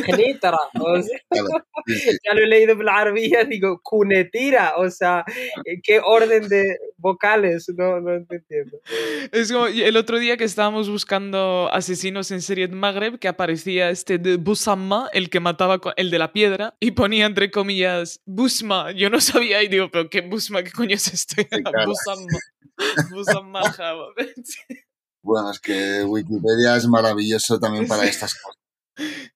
كنيترا ya lo he leído en la arabía digo cunetira o sea [LAUGHS] qué orden de vocales no, no entiendo es como el otro día que estábamos buscando asesinos en serie de Magreb que aparecía este de Busamma el que mataba el de la piedra y ponía entre comillas Busma yo no sabía y digo pero qué Busma qué coño es esto Busamma Busamma bueno, es que Wikipedia es maravilloso también para estas cosas.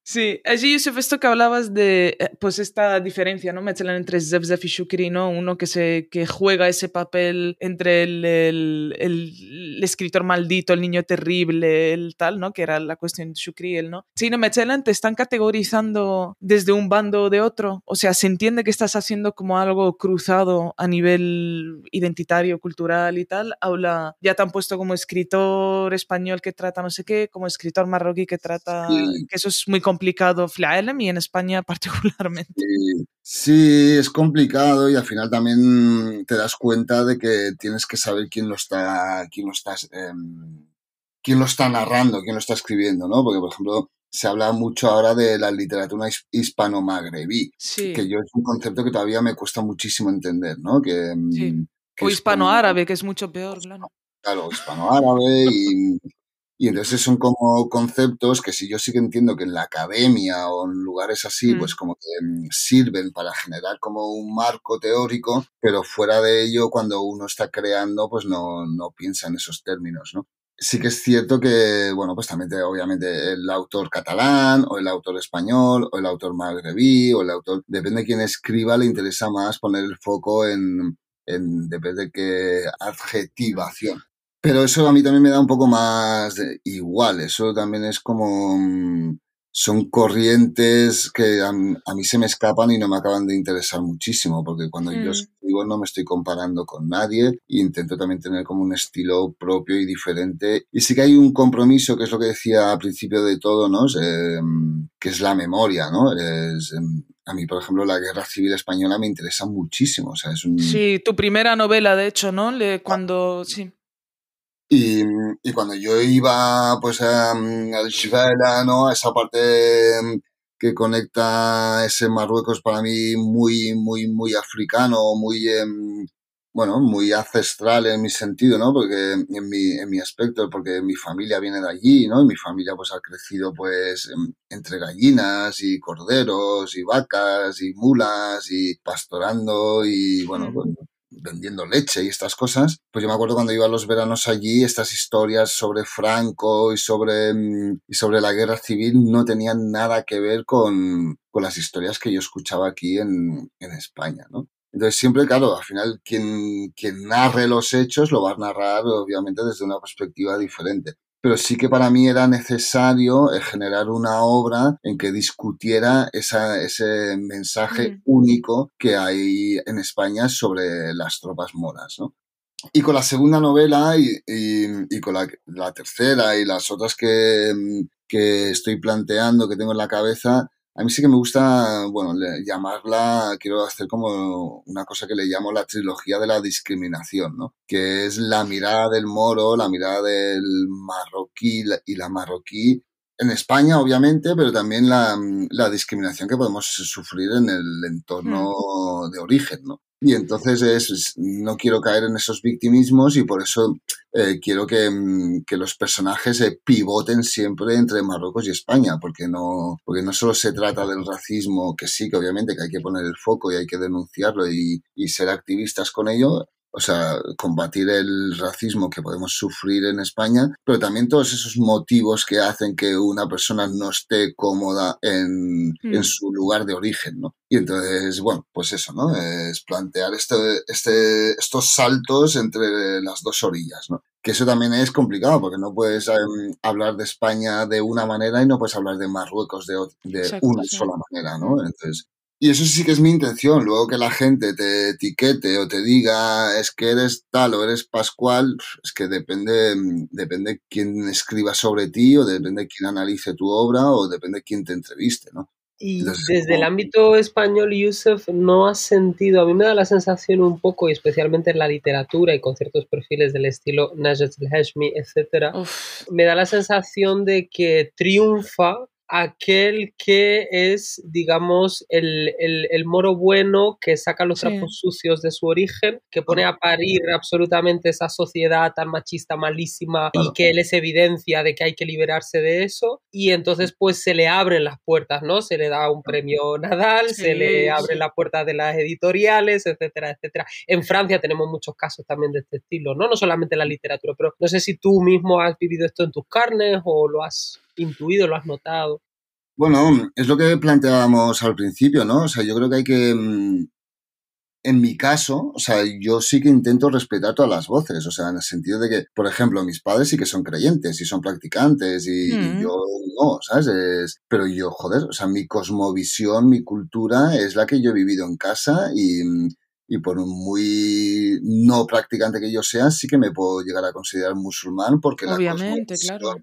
Sí, allí Yusuf, esto que hablabas de eh, pues esta diferencia, ¿no? Mezclan entre Zebzef y Shukri, ¿no? Uno que, se, que juega ese papel entre el, el, el, escritor maldito, el niño terrible, el tal, ¿no? Que era la cuestión de Shukri, el ¿no? Sí, no, Mechelan te están categorizando desde un bando o de otro. O sea, se entiende que estás haciendo como algo cruzado a nivel identitario, cultural y tal. Aula, ya te han puesto como escritor español que trata no sé qué, como escritor marroquí que trata... que eso es muy complicado Flaelem y en España [LAUGHS] particularmente. Sí, es complicado y al final también te das cuenta de que tienes que saber quién lo está, quién lo está, em, quién lo está narrando, quién lo está escribiendo, ¿no? Porque, por ejemplo, se habla mucho ahora de la literatura hispano-magrebí, que yo es un concepto que todavía me cuesta muchísimo entender, ¿no? Que, em, o hispano-árabe, que es mucho peor, claro. Claro, hispano-árabe y y entonces son como conceptos que si yo sí que entiendo que en la academia o en lugares así, mm. pues como que mm, sirven para generar como un marco teórico, pero fuera de ello, cuando uno está creando, pues no, no piensa en esos términos, ¿no? Sí que es cierto que, bueno, pues también obviamente el autor catalán o el autor español o el autor magrebí o el autor, depende de quién escriba, le interesa más poner el foco en, en depende de qué adjetivación. Pero eso a mí también me da un poco más igual, eso también es como... Mm, son corrientes que a, mí se me escapan y no me acaban de interesar muchísimo, porque cuando yo mm. escribo no me estoy comparando con nadie e intento también tener como un estilo propio y diferente. Y sí que hay un compromiso, que es lo que decía al principio de todo, ¿no? Em, que es la memoria, ¿no? Es, em, a mí, por ejemplo, la Guerra Civil Española me interesa muchísimo. O sea, es un... Sí, tu primera novela, de hecho, ¿no? Le, cuando... Sí. Y, y, cuando yo iba pues a, al Shivela, ¿no? A esa parte mm, que conecta ese Marruecos para mí muy, muy, muy africano, muy, em, bueno, muy ancestral en mi sentido, ¿no? Porque en mi, en mi aspecto, porque mi familia viene de allí, ¿no? Y mi familia pues ha crecido pues em, entre gallinas y corderos y vacas y mulas y pastorando y bueno, pues, vendiendo leche y estas cosas, pues yo me acuerdo cuando iba a los veranos allí, estas historias sobre Franco y sobre, mm, y sobre la guerra civil no tenían nada que ver con, con las historias que yo escuchaba aquí en, en España, ¿no? Entonces siempre, claro, al final quien, quien narre los hechos lo va a narrar obviamente desde una perspectiva diferente pero sí que para mí era necesario eh, generar una obra en que discutiera esa, ese mensaje único que hay en España sobre las tropas moras, ¿no? Y con la segunda novela y, y, con la, la, tercera y las otras que, que estoy planteando, que tengo en la cabeza, a mí sí que me gusta, bueno, llamarla, quiero hacer como una cosa que le llamo la trilogía de la discriminación, ¿no? Que es la mirada del moro, la mirada del marroquí y la marroquí en España, obviamente, pero también la, la discriminación que podemos sufrir en el entorno mm. de origen, ¿no? Y entonces es, no quiero caer en esos victimismos y por eso eh, quiero que, mm, que, los personajes pivoten siempre entre Marruecos y España, porque no, porque no solo se trata del racismo, que sí, que obviamente que hay que poner el foco y hay que denunciarlo y, y ser activistas con ello, o sea, combatir el racismo que podemos sufrir en España, pero también todos esos motivos que hacen que una persona no esté cómoda en, en mm. su lugar de origen, ¿no? Y entonces, bueno, pues eso, ¿no? Es plantear este, este, estos saltos entre las dos orillas, ¿no? Que eso también es complicado, porque no puedes em, hablar de España de una manera y no puedes hablar de Marruecos de, de una sola manera, ¿no? Entonces, Y eso sí que es mi intención. Luego que la gente te etiquete o te diga es que eres tal o eres Pascual, es que depende, depende quién escriba sobre ti o depende quién analice tu obra o depende quién te entreviste, ¿no? Y desde el ámbito español, Yusef, ¿no has sentido? A mí me da la sensación un poco, y especialmente en la literatura y con ciertos perfiles del estilo Najat el-Hashmi, etcétera, me da la sensación de que triunfa aquel que es, digamos, el, moro bueno que saca los trapos sucios de su origen, que pone a parir absolutamente esa sociedad tan machista, malísima, y que él es evidencia de que hay que liberarse de eso, y entonces pues se le abren las puertas, ¿no? Se le da un premio Nadal, se le abre la puerta de las editoriales, etcétera, etcétera. En Francia tenemos muchos casos también de este estilo, ¿no? No solamente en la literatura, pero no sé si tú mismo has vivido esto en tus carnes o lo has intuido, lo has notado? Bueno, es lo que planteábamos al principio, ¿no? O sea, yo creo que hay que, mm, en mi caso, o sea, yo sí que intento respetar todas las voces, o sea, en el sentido de que, por ejemplo, mis padres sí que son creyentes y son practicantes y, mm. yo no, ¿sabes? pero yo, joder, o sea, mi cosmovisión, mi cultura es la que yo he vivido en casa y, mm, y por muy no practicante que yo sea, sí que me puedo llegar a considerar musulmán porque la claro.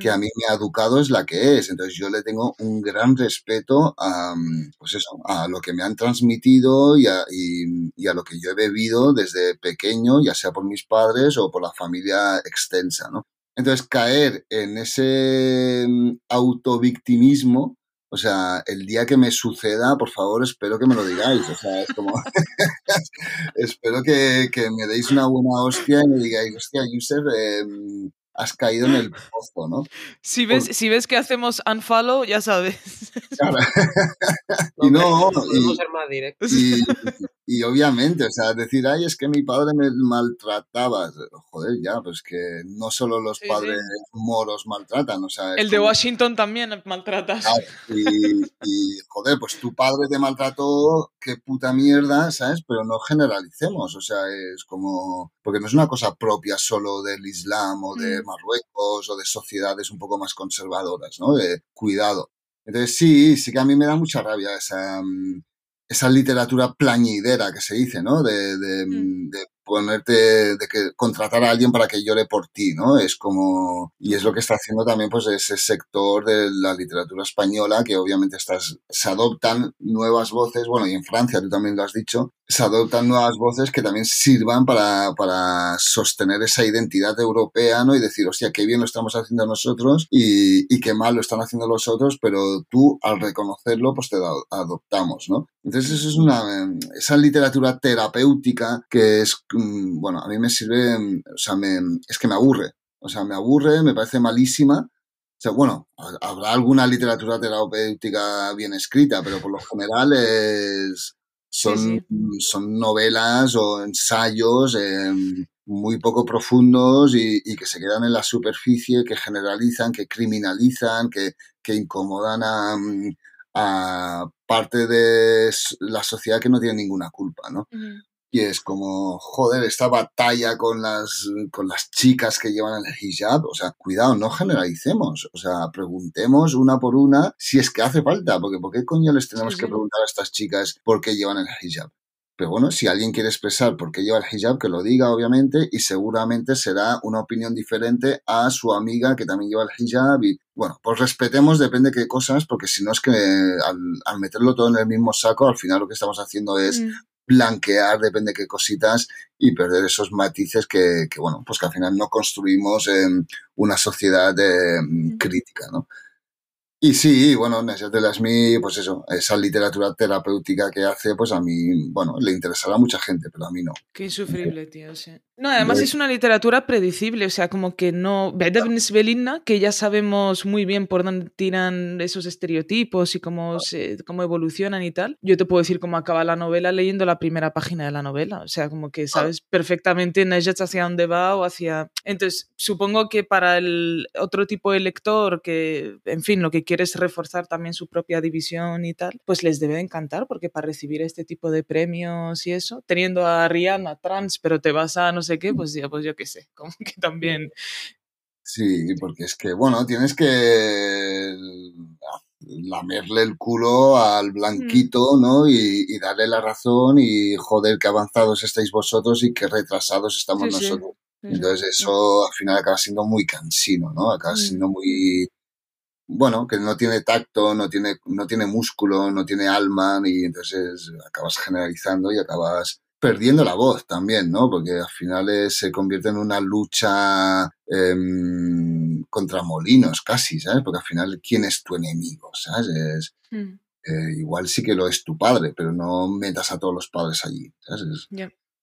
que, a mm. mí me ha educado es la que es. Entonces yo le tengo un gran respeto a, mm, pues eso, a lo que me han transmitido y a, y a lo que yo he bebido desde pequeño, ya sea por mis padres o por la familia extensa, ¿no? Entonces caer en ese mm, autovictimismo o sea, el día que me suceda, por favor, espero que me lo digáis. O sea, es como. [LAUGHS] espero que, que, me deis una buena hostia y me digáis, hostia, Yusef, eh, has caído en el pozo, ¿no? Si ves, si ves que hacemos unfollow, ya sabes. Claro. [LAUGHS] y no, y, ser más directos. Y, [LAUGHS] obviamente, o sea, decir, ay, es que mi padre me maltrataba. Joder, ya, pues que no solo los padres moros maltratan, o sea. El de Washington también maltrata. y, y, joder, pues tu padre te maltrató, qué puta mierda, ¿sabes? Pero no generalicemos, o sea, es como. Porque no es una cosa propia solo del Islam o de mm. Marruecos o de sociedades un poco más conservadoras, ¿no? De cuidado. Entonces sí, sí que a mí me da mucha rabia esa, mm, esa literatura plañidera que se dice, ¿no? De, de, mm. de, ponerte, de que contratar a alguien para que llore por ti, ¿no? Es como, y es lo que está haciendo también pues ese sector de la literatura española, que obviamente estás, se adoptan nuevas voces, bueno, y en Francia tú también lo has dicho, se adoptan nuevas voces que también sirvan para, para sostener esa identidad europea, ¿no? Y decir, hostia, qué bien lo estamos haciendo nosotros y, y qué mal lo están haciendo los otros, pero tú al reconocerlo, pues te adoptamos, ¿no? Entonces eso es una, esa literatura terapéutica que es Mm, bueno, a mí me sirve, mm, o sea, me, es que me aburre. O sea, me aburre, me parece malísima. O sea, bueno, habrá alguna literatura terapéutica bien escrita, pero por lo general es, son, son novelas o ensayos em, muy poco profundos y, que se quedan en la superficie, que generalizan, que criminalizan, que, que incomodan a, mm, a, parte de la sociedad que no tiene ninguna culpa, ¿no? Y es como, joder, esta batalla con las, con las chicas que llevan el hijab. O sea, cuidado, no generalicemos. O sea, preguntemos una por una si es que hace falta. Porque ¿por qué coño les tenemos que preguntar a estas chicas por qué llevan el hijab? Pero bueno, si alguien quiere expresar por qué lleva el hijab, que lo diga, obviamente, y seguramente será una opinión diferente a su amiga que también lleva el hijab. Y bueno, pues respetemos, depende de qué cosas, porque si no es que al, meterlo todo en el mismo saco, al final lo que estamos haciendo es mm blanquear, depende de qué cositas, y perder esos matices que, que bueno, pues que al final no construimos una sociedad eh, crítica, ¿no? Y sí, bueno, Nessia Lasmi, pues eso, esa literatura terapéutica que hace, pues a mí, bueno, le interesará a mucha gente, pero a mí no. Qué insufrible, tío, sí. No, además es una literatura predecible, o sea, como que no... Belinda, que ya sabemos muy bien por dónde tiran esos estereotipos y cómo, se, cómo evolucionan y tal. Yo te puedo decir cómo acaba la novela leyendo la primera página de la novela, o sea, como que sabes perfectamente Nessia hacia dónde va o hacia... Entonces, supongo que para el otro tipo de lector que, en fin, lo que quieres reforzar también su propia división y tal, pues les debe encantar, porque para recibir este tipo de premios y eso, teniendo a Rihanna trans, pero te vas a no sé qué, pues ya, pues yo qué sé, [LAUGHS] como que también... Sí, porque es que, bueno, tienes que lamerle el culo al blanquito, ¿no? Y, y darle la razón y joder, que avanzados estáis vosotros y que retrasados estamos Sí, nosotros. Sí. Entonces eso al final acaba siendo muy cansino, ¿no? Acaba Mm. siendo muy, bueno, que no tiene tacto, no tiene, no tiene músculo, no tiene alma y entonces acabas generalizando y acabas perdiendo la voz también, ¿no? Porque al final se convierte en una lucha em, contra molinos casi, ¿sabes? Porque al final, ¿quién es tu enemigo? ¿Sabes? Es, Mm, eh, igual sí que lo es tu padre, pero no metas a todos los padres allí, ¿sabes? Es-.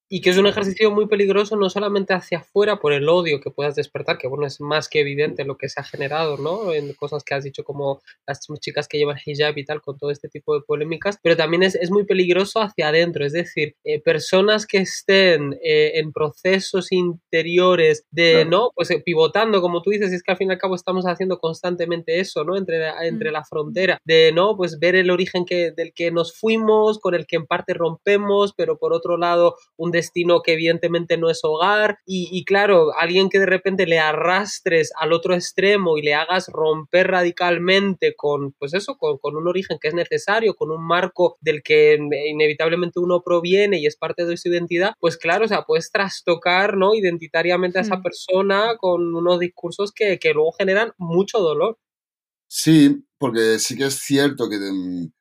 Y que es un ejercicio muy peligroso no solamente hacia afuera por el odio que puedas despertar, que bueno, es más que evidente lo que se ha generado, ¿no? En cosas que has dicho como las chicas que llevan hijab y tal, con todo este tipo de polémicas, pero también es, es muy peligroso hacia adentro, es decir, eh, personas que estén eh, en procesos interiores de, Claro. ¿no? Pues eh, pivotando, como tú dices, y es que al fin y al cabo estamos haciendo constantemente eso, ¿no? Entre, la- entre Mm. la frontera, de, ¿no? Pues ver el origen que, del que nos fuimos, con el que en parte rompemos, pero por otro lado un destino que evidentemente no es hogar y, y claro, alguien que de repente le arrastres al otro extremo y le hagas romper radicalmente con, pues eso, con, con un origen que es necesario, con un marco del que inevitablemente uno proviene y es parte de su identidad, pues claro, o sea, puedes trastocar, ¿no? Identitariamente a esa Mm. persona con unos discursos que, que luego generan mucho dolor. Sí, porque sí que es cierto que, mm,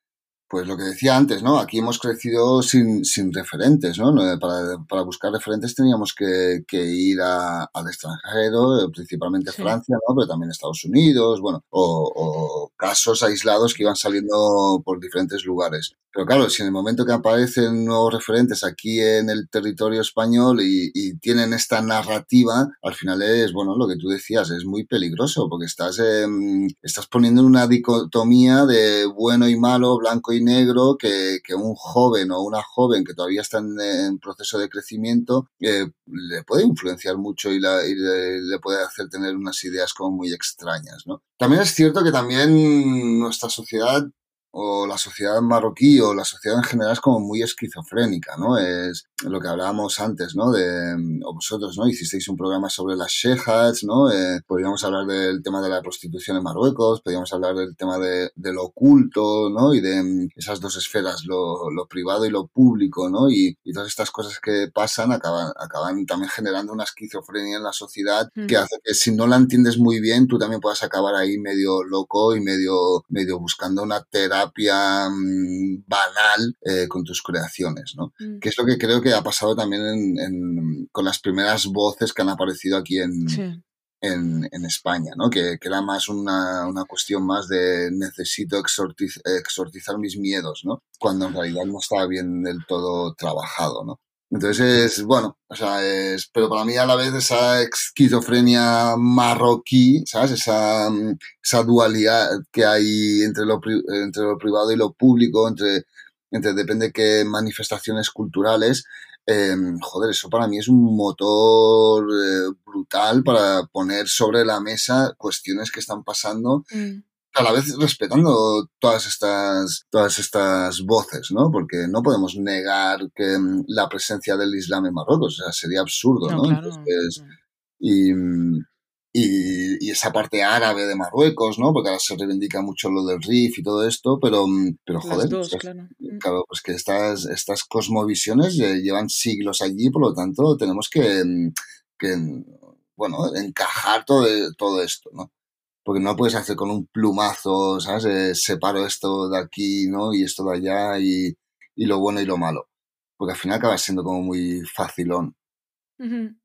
pues lo que decía antes, ¿no? Aquí hemos crecido sin, sin referentes, ¿no? Para, para buscar referentes teníamos que, que ir a- al extranjero, eh, principalmente Sí. Francia, ¿no? Pero también Estados Unidos, bueno, o, o casos aislados que iban saliendo por diferentes lugares. Pero claro, si en el momento que aparecen nuevos referentes aquí en el territorio español y, tienen esta narrativa, al final es, bueno, lo que tú decías, es muy peligroso porque estás, em, estás poniendo una dicotomía de bueno y malo, blanco y negro, que, un joven o una joven que todavía está en, en proceso de crecimiento eh, le puede influenciar mucho y, la- y le, le puede hacer tener unas ideas como muy extrañas, ¿no? También es cierto que también nuestra sociedad o la sociedad marroquí o la sociedad en general es como muy esquizofrénica, ¿no? Es lo que hablábamos antes, ¿no? De, o vosotros, ¿no? Hicisteis un programa sobre las shehats, ¿no? Eh, podríamos hablar del tema de la prostitución en Marruecos, podríamos hablar del tema de, de lo oculto, ¿no? Y de mm, esas dos esferas, lo, lo privado y lo público, ¿no? Y, y todas estas cosas que pasan acaban, acaban también generando una esquizofrenia en la sociedad Mm. que hace que si no la entiendes muy bien, tú también puedas acabar ahí medio loco y medio, medio buscando una terapia mm, banal eh, con tus creaciones, ¿no? Mm, Que es lo que creo que ha pasado también en- en- con las primeras voces que han aparecido aquí en, Sí. en, en España, ¿no? Que, que era más una, una cuestión más de necesito exortiz- exorcizar mis miedos, ¿no? Cuando en realidad no estaba bien del todo trabajado, ¿no? Entonces, es, bueno, o sea, es, pero para mí a la vez esa esquizofrenia marroquí, ¿sabes? Esa, mm, esa dualidad que hay entre lo, entre lo privado y lo público, entre, entre depende qué manifestaciones culturales, eh, joder, eso para mí es un motor eh, brutal para poner sobre la mesa cuestiones que están pasando, Mm, a la vez respetando todas estas, todas estas voces, ¿no? Porque no podemos negar que mm, la presencia del Islam en Marruecos, o sea, sería absurdo, No, ¿no? claro. Entonces, y, y, y esa parte árabe de Marruecos, ¿no? Porque ahora se reivindica mucho lo del RIF y todo esto, pero, mm, pero Las joder, dos, pues, claro. Mm, Claro, pues que estas, estas cosmovisiones eh, llevan siglos allí, por lo tanto tenemos que, que bueno, encajar todo, todo esto, ¿no? Porque no puedes hacer con un plumazo, ¿sabes? Eh, separo esto de aquí, ¿no? Y esto de allá y, y lo bueno y lo malo. Porque al final acaba siendo como muy facilón. Ujú.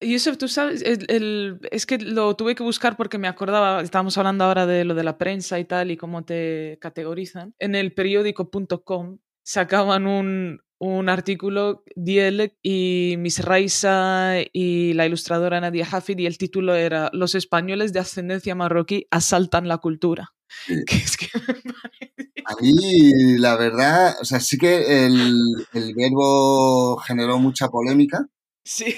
Y eso, tú sabes, el- el- es que lo tuve que buscar porque me acordaba, estábamos hablando ahora de lo de la prensa y tal y cómo te categorizan. En el periódico.com sacaban un, un artículo, Diel y Miss Raisa y la ilustradora Nadia Hafid y el título era Los españoles de ascendencia marroquí asaltan la cultura. Que [LAUGHS] es que A mí, la verdad, o sea, sí que el, el verbo generó mucha polémica. Sí.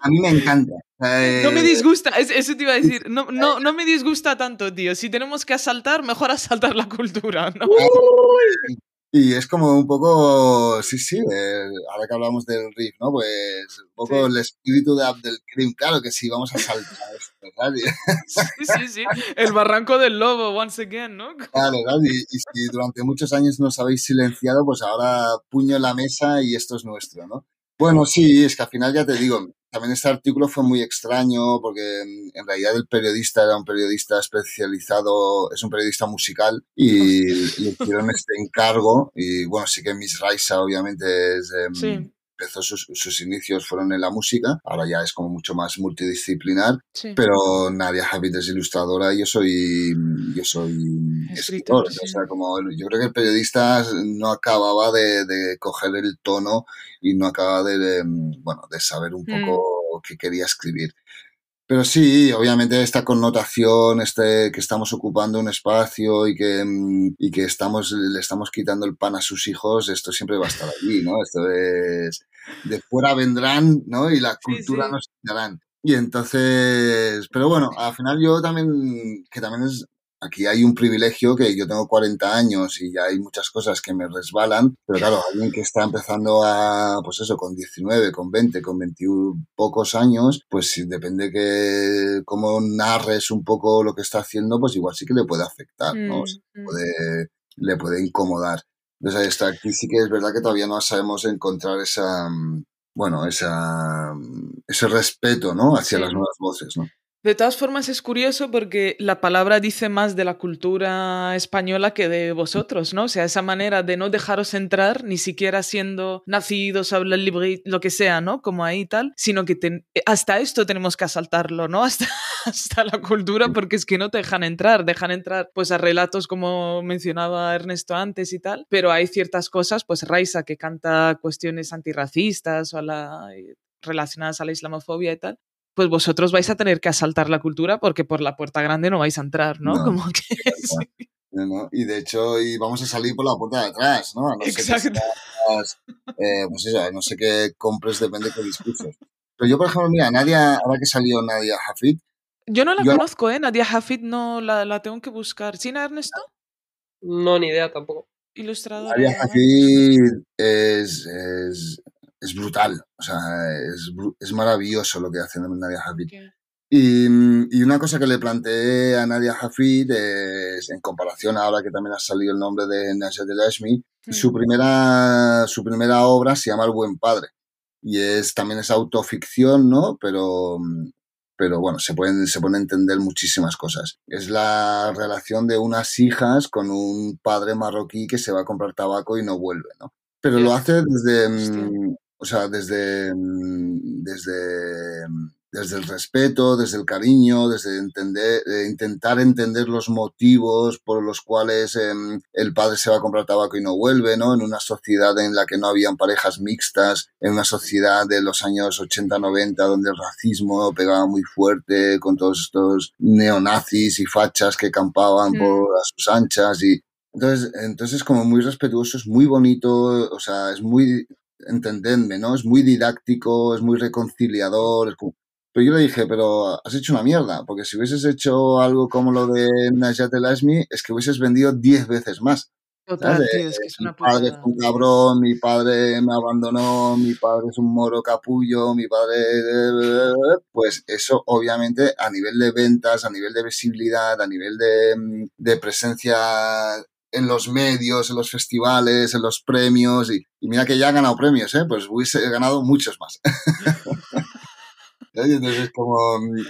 A mí me encanta. [LAUGHS] No me eh, disgusta, es- eso te iba a decir. No, no, no me disgusta tanto, tío. Si tenemos que asaltar, mejor asaltar la cultura, ¿no? [LAUGHS] Y es como un poco, sí, sí, eh, ahora que hablamos del riff, ¿no? Pues un poco el espíritu de Abdelkrim, claro que sí, vamos a saltar ¿verdad? [LAUGHS] Sí, sí, sí, el barranco del lobo, once again, ¿no? [LAUGHS] Claro, ¿verdad? Y, y, si durante muchos años nos habéis silenciado, pues ahora puño en la mesa y esto es nuestro, ¿no? Bueno, sí, es que al final ya te digo, también este artículo fue muy extraño porque en realidad el periodista era un periodista especializado, es un periodista musical y le hicieron este encargo y bueno, sí que Miss Raisa obviamente es... Eh, empezó sus, sus, inicios fueron en la música, ahora ya es como mucho más multidisciplinar, sí. pero Nadia Javid es ilustradora y yo soy, yo soy escritor. Sí. O sea, como yo creo que el periodista no acababa de, de coger el tono y no acababa de, de bueno, de saber un poco mm. qué quería escribir. Pero sí, obviamente esta connotación, este que estamos ocupando un espacio y que, y que estamos, le estamos quitando el pan a sus hijos, esto siempre va a estar allí, ¿no? Esto es, de fuera vendrán, ¿no? Y la cultura sí, sí. nos quitarán. Y entonces, pero bueno, al final yo también, que también es, aquí hay un privilegio que yo tengo 40 años y ya hay muchas cosas que me resbalan, pero claro, alguien que está empezando a, pues eso, con 19, con 20, con 21 pocos años, pues depende que cómo narres un poco lo que está haciendo, pues igual sí que le puede afectar, ¿no? O sea, puede, le puede incomodar. Entonces, esta, aquí sí que es verdad que todavía no sabemos encontrar esa, bueno, esa, ese respeto, ¿no? Hacia sí. las nuevas voces, ¿no? De todas formas, es curioso porque la palabra dice más de la cultura española que de vosotros, ¿no? O sea, esa manera de no dejaros entrar, ni siquiera siendo nacidos, hablar libre, lo que sea, ¿no? Como ahí y tal, sino que hasta esto tenemos que asaltarlo, ¿no? [LAUGHS] Hasta, hasta la cultura, porque es que no te dejan entrar, dejan entrar pues a relatos como mencionaba Ernesto antes y tal, pero hay ciertas cosas, pues Raisa que canta cuestiones antirracistas o a la relacionadas a la islamofobia y tal, pues vosotros vais a tener que asaltar la cultura porque por la puerta grande no vais a entrar, ¿no? no Como que... [LAUGHS] Sí. No, y de hecho, y vamos a salir por la puerta de atrás, ¿no? A no Exacto. Que eh, pues eso, no sé qué compres, depende de qué discursos. Pero yo, por ejemplo, mira, Nadia, ahora que salió Nadia Hafid. Yo no la yo conozco, ¿eh? Nadia Hafid no la, la tengo que buscar. ¿Sí, Ernesto? No, ni idea tampoco. Ilustradora. Nadia Hafid es, es, es brutal, o sea, es, es maravilloso lo que hace Nadia Hafid. Y, y, una cosa que le planteé a Nadia Hafid es, en comparación ahora que también ha salido el nombre de Najat El Ashmi, mm. su, primera, su primera obra se llama El Buen Padre. Y es, también es autoficción, ¿no? Pero, pero bueno, se pueden, se pueden entender muchísimas cosas. Es la relación de unas hijas con un padre marroquí que se va a comprar tabaco y no vuelve, ¿no? Pero lo hace desde, o sea, desde, desde, desde el respeto, desde el cariño, desde entender, eh, intentar entender los motivos por los cuales eh, el padre se va a comprar tabaco y no vuelve, ¿no? En una sociedad en la que no habían parejas mixtas, en una sociedad de los años 80-90 donde el racismo pegaba muy fuerte con todos estos neonazis y fachas que campaban mm. por a sus anchas y entonces, entonces es como muy respetuoso, es muy bonito, o sea, es muy, entendedme, ¿no? Es muy didáctico, es muy reconciliador. Es como... Pero yo le dije, pero has hecho una mierda, porque si hubieses hecho algo como lo de Najat El Asmi, es que hubieses vendido 10 veces más. Total, tío, es que es una mi padre es un cabrón, mi padre me abandonó, mi padre es un moro capullo, mi padre... Pues eso, obviamente, a nivel de ventas, a nivel de visibilidad, a nivel de, de presencia en los medios, en los festivales, en los premios. Y, y, mira que ya ha ganado premios, ¿eh? Pues hubiese ganado muchos más. [LAUGHS] Entonces, como,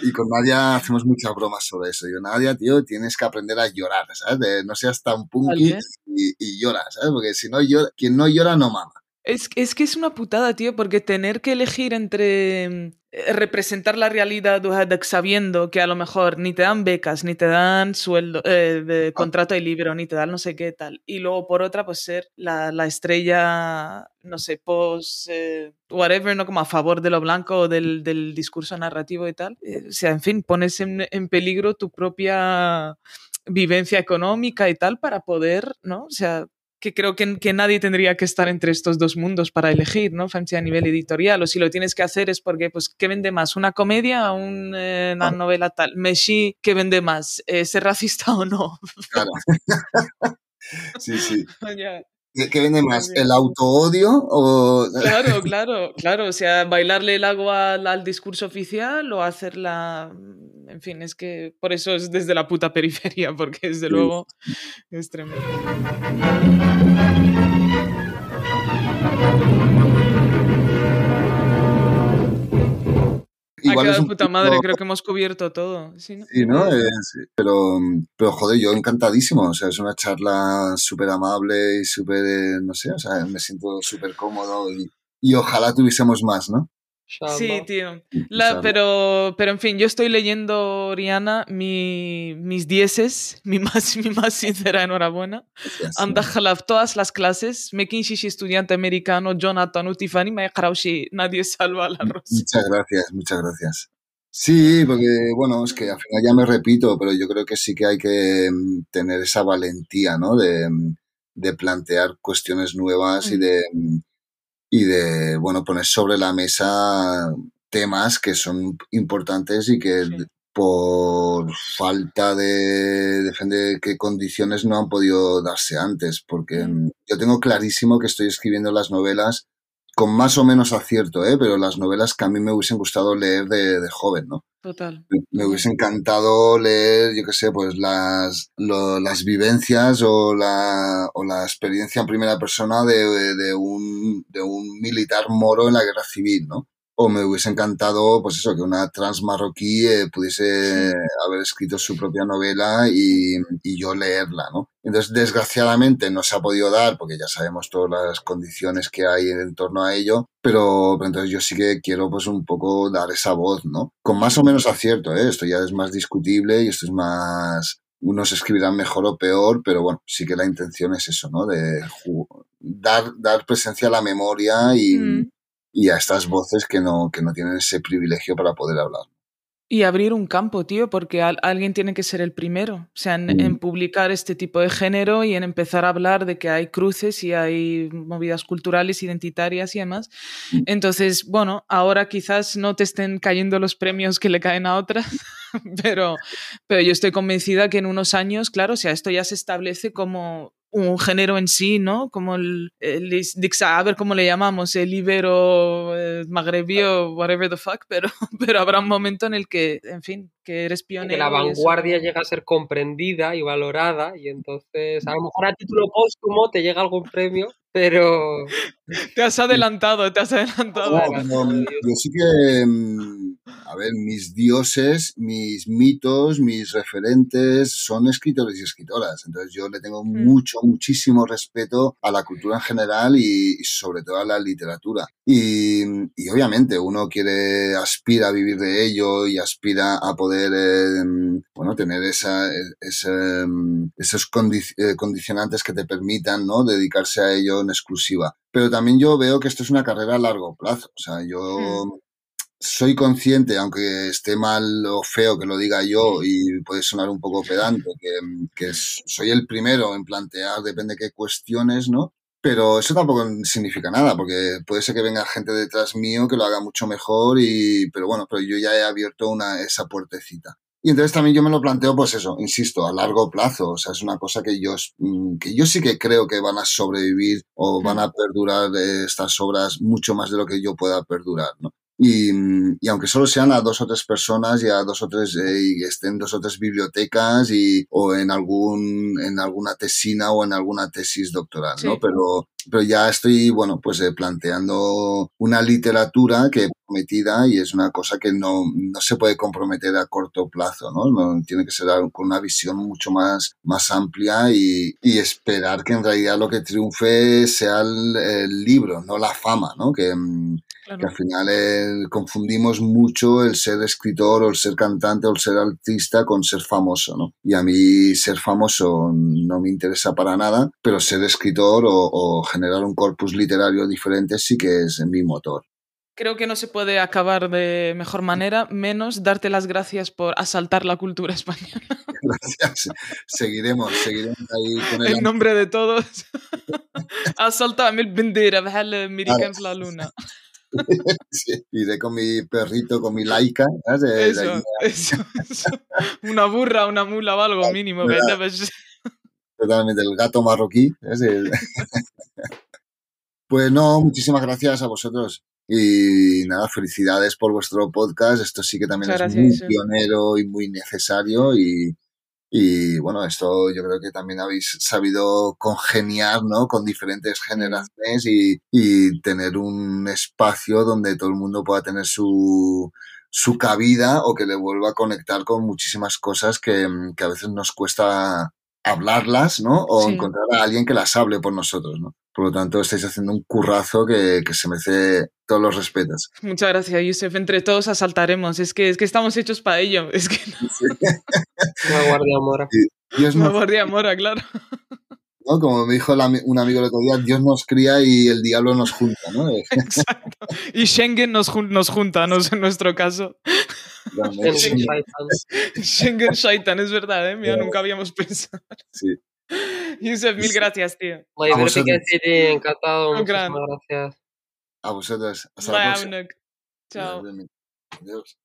y con Nadia hacemos muchas bromas sobre eso. Yo, Nadia, tío, tienes que aprender a llorar, ¿sabes? De, no seas tan punky y, y llora, ¿sabes? Porque si no llora, quien no llora no mama. Es, es, que es una putada, tío, porque tener que elegir entre representar la realidad sabiendo que a lo mejor ni te dan becas, ni te dan sueldo, eh, de contrato de libro, ni te dan no sé qué tal. Y luego por otra, pues ser la, la estrella, no sé, post, eh, whatever, ¿no? Como a favor de lo blanco o del, del discurso narrativo y tal. Eh, o sea, en fin, pones en, en peligro tu propia vivencia económica y tal para poder, ¿no? O sea, que creo que, que, nadie tendría que estar entre estos dos mundos para elegir, ¿no? a nivel editorial, o si lo tienes que hacer es porque, pues, ¿qué vende más? ¿Una comedia o un, eh, una novela tal? Messi, ¿qué vende más? Eh, ¿Ser racista [LAUGHS] o no? Claro. [LAUGHS] sí, sí. [LAUGHS] yeah. ¿Qué, vende más? ¿El autoodio o...? Claro, [LAUGHS] claro, claro. O sea, bailarle el agua al, al discurso oficial o hacerla... En fin, es que por eso es desde la puta periferia, [LAUGHS] porque desde luego es tremendo. Igual ha puta madre, creo que hemos cubierto todo. Sí, ¿no? pero, pero joder, yo encantadísimo. O sea, es una charla súper amable y súper, no sé, o sea, me siento súper cómodo y, y ojalá tuviésemos más, ¿no? Sí, tío. pero, pero en fin, yo estoy leyendo, Oriana, mi, mis dieces, mi más, [LAUGHS] mi más sincera enhorabuena. Dejado todas las clases. Me Shishi, estudiante americano, Jonathan Utifani, me nadie [LAUGHS] salva la rosa. Muchas gracias, muchas gracias. Sí, porque bueno, es que al final ya me repito, pero yo creo que sí que hay que mm, tener esa valentía, ¿no? De, mm, de plantear cuestiones nuevas y mm. de y de, bueno, poner sobre la mesa temas que son importantes y que por falta de defender qué condiciones no han podido darse antes, porque mm. yo tengo clarísimo que estoy escribiendo las novelas con más o menos acierto, ¿eh? pero las novelas que a mí me hubiesen gustado leer de, de joven, ¿no? Total. Me, hubiese encantado leer, yo qué sé, pues las, las vivencias o la, o la experiencia en primera persona de, de, un, de un militar moro en la guerra civil, ¿no? O me hubiese encantado, pues eso, que una trans marroquí eh, pudiese haber escrito su propia novela y, y, yo leerla, ¿no? Entonces, desgraciadamente no se ha podido dar porque ya sabemos todas las condiciones que hay en torno a ello, pero, entonces yo sí que quiero pues un poco dar esa voz, ¿no? Con más o menos acierto, ¿eh? Esto ya es más discutible y esto es más... Unos escribirán mejor o peor, pero bueno, sí que la intención es eso, ¿no? De dar, dar presencia a la memoria y, mm y a estas voces que no, que no tienen ese privilegio para poder hablar. Y abrir un campo, tío, porque alguien tiene que ser el primero, o sea, en, publicar este tipo de género y en empezar a hablar de que hay cruces y hay movidas culturales, identitarias y demás. Mm. Entonces, bueno, ahora quizás no te estén cayendo los premios que le caen a otras, [LAUGHS] pero, pero yo estoy convencida que en unos años, claro, o sea, esto ya se establece como un género en sí, ¿no? Como el, a ver cómo le llamamos, el ibero, el magrebío, whatever the fuck, pero, [LAUGHS] pero habrá un momento en el que, en fin, que eres pionero. Que la vanguardia llega a ser comprendida y valorada y entonces a lo mejor a título póstumo te llega algún premio, pero... Te has adelantado, te has adelantado. yo sí que, mm, a ver, mis dioses, mis mitos, mis referentes son escritores y escritoras. Entonces yo le tengo mm. mucho, muchísimo respeto a la cultura en general y, sobre todo a la literatura. Y, y, obviamente uno quiere, aspira a vivir de ello y aspira a poder, eh, bueno, tener esa, esa esos eh, condicionantes que te permitan, ¿no? Dedicarse a ello en exclusiva. Pero también yo veo que esto es una carrera a largo plazo. O sea, yo hmm. soy consciente, aunque esté mal o feo que lo diga yo y puede sonar un poco pedante, que, que soy el primero en plantear, depende de qué cuestiones, ¿no? Pero eso tampoco significa nada, porque puede ser que venga gente detrás mío que lo haga mucho mejor, y, pero bueno, pero yo ya he abierto una, esa puertecita. Y entonces también yo me lo planteo, pues eso, insisto, a largo plazo. O sea, es una cosa que yo, mm, que yo sí que creo que van a sobrevivir o van a perdurar eh, estas obras mucho más de lo que yo pueda perdurar, ¿no? Y, y, aunque solo sean a dos o tres personas y a dos o tres eh, y estén dos o tres bibliotecas y o en algún en alguna tesina o en alguna tesis doctoral no pero pero ya estoy bueno pues eh, planteando una literatura que prometida y es una cosa que no, no se puede comprometer a corto plazo no, no tiene que ser con una visión mucho más más amplia y, y, esperar que en realidad lo que triunfe sea el, el libro no la fama no que mm, que al final eh, confundimos mucho el ser escritor o el ser cantante o el ser artista con ser famoso, ¿no? Y a mí ser famoso no me interesa para nada, pero ser escritor o, generar un corpus literario diferente sí que es mi motor. Creo que no se puede acabar de mejor manera, menos darte las gracias por asaltar la cultura española. [LAUGHS] Gracias. Seguiremos, seguiremos ahí con el... nombre de todos. [LAUGHS] Asalta mil bandera, Mirica en la luna. [LAUGHS] iré con mi perrito, con mi laica. eso, eso, Una burra, una mula o algo mínimo. Pero Totalmente, el gato marroquí. ¿es? Pues no, muchísimas gracias a vosotros. Y nada, felicidades por vuestro podcast. Esto sí que también Muchas es gracias, muy pionero y muy necesario. Y, y bueno, esto yo creo que también habéis sabido congeniar ¿no? con diferentes generaciones y, y tener un espacio donde todo el mundo pueda tener su, su cabida o que le vuelva a conectar con muchísimas cosas que, que a veces nos cuesta hablarlas, ¿no? O Sí. encontrar a alguien que las hable por nosotros, ¿no? Por lo tanto, estáis haciendo un currazo que, que se merece todos los respetos. Muchas gracias, Yusef. Entre todos asaltaremos. Es que, es que estamos hechos para ello. [LAUGHS] Es que Una guardia mora. Dios una nos, guardia mora, claro. ¿No? Como me dijo un amigo el otro día, Dios nos cría y el diablo nos junta, ¿no? [LAUGHS] [LAUGHS] Exacto. Y Schengen nos, jun- nos junta, no [LAUGHS] en nuestro caso. Schengen Shaitan, es verdad, ¿eh? Mira, nunca habíamos pensado. sí. Yusef, mil gracias, tío. Muy A divertido, vosotros. Encantado. Un gran. Muchísimas gracias. A vosotros. Hasta la próxima. Chao. Adiós.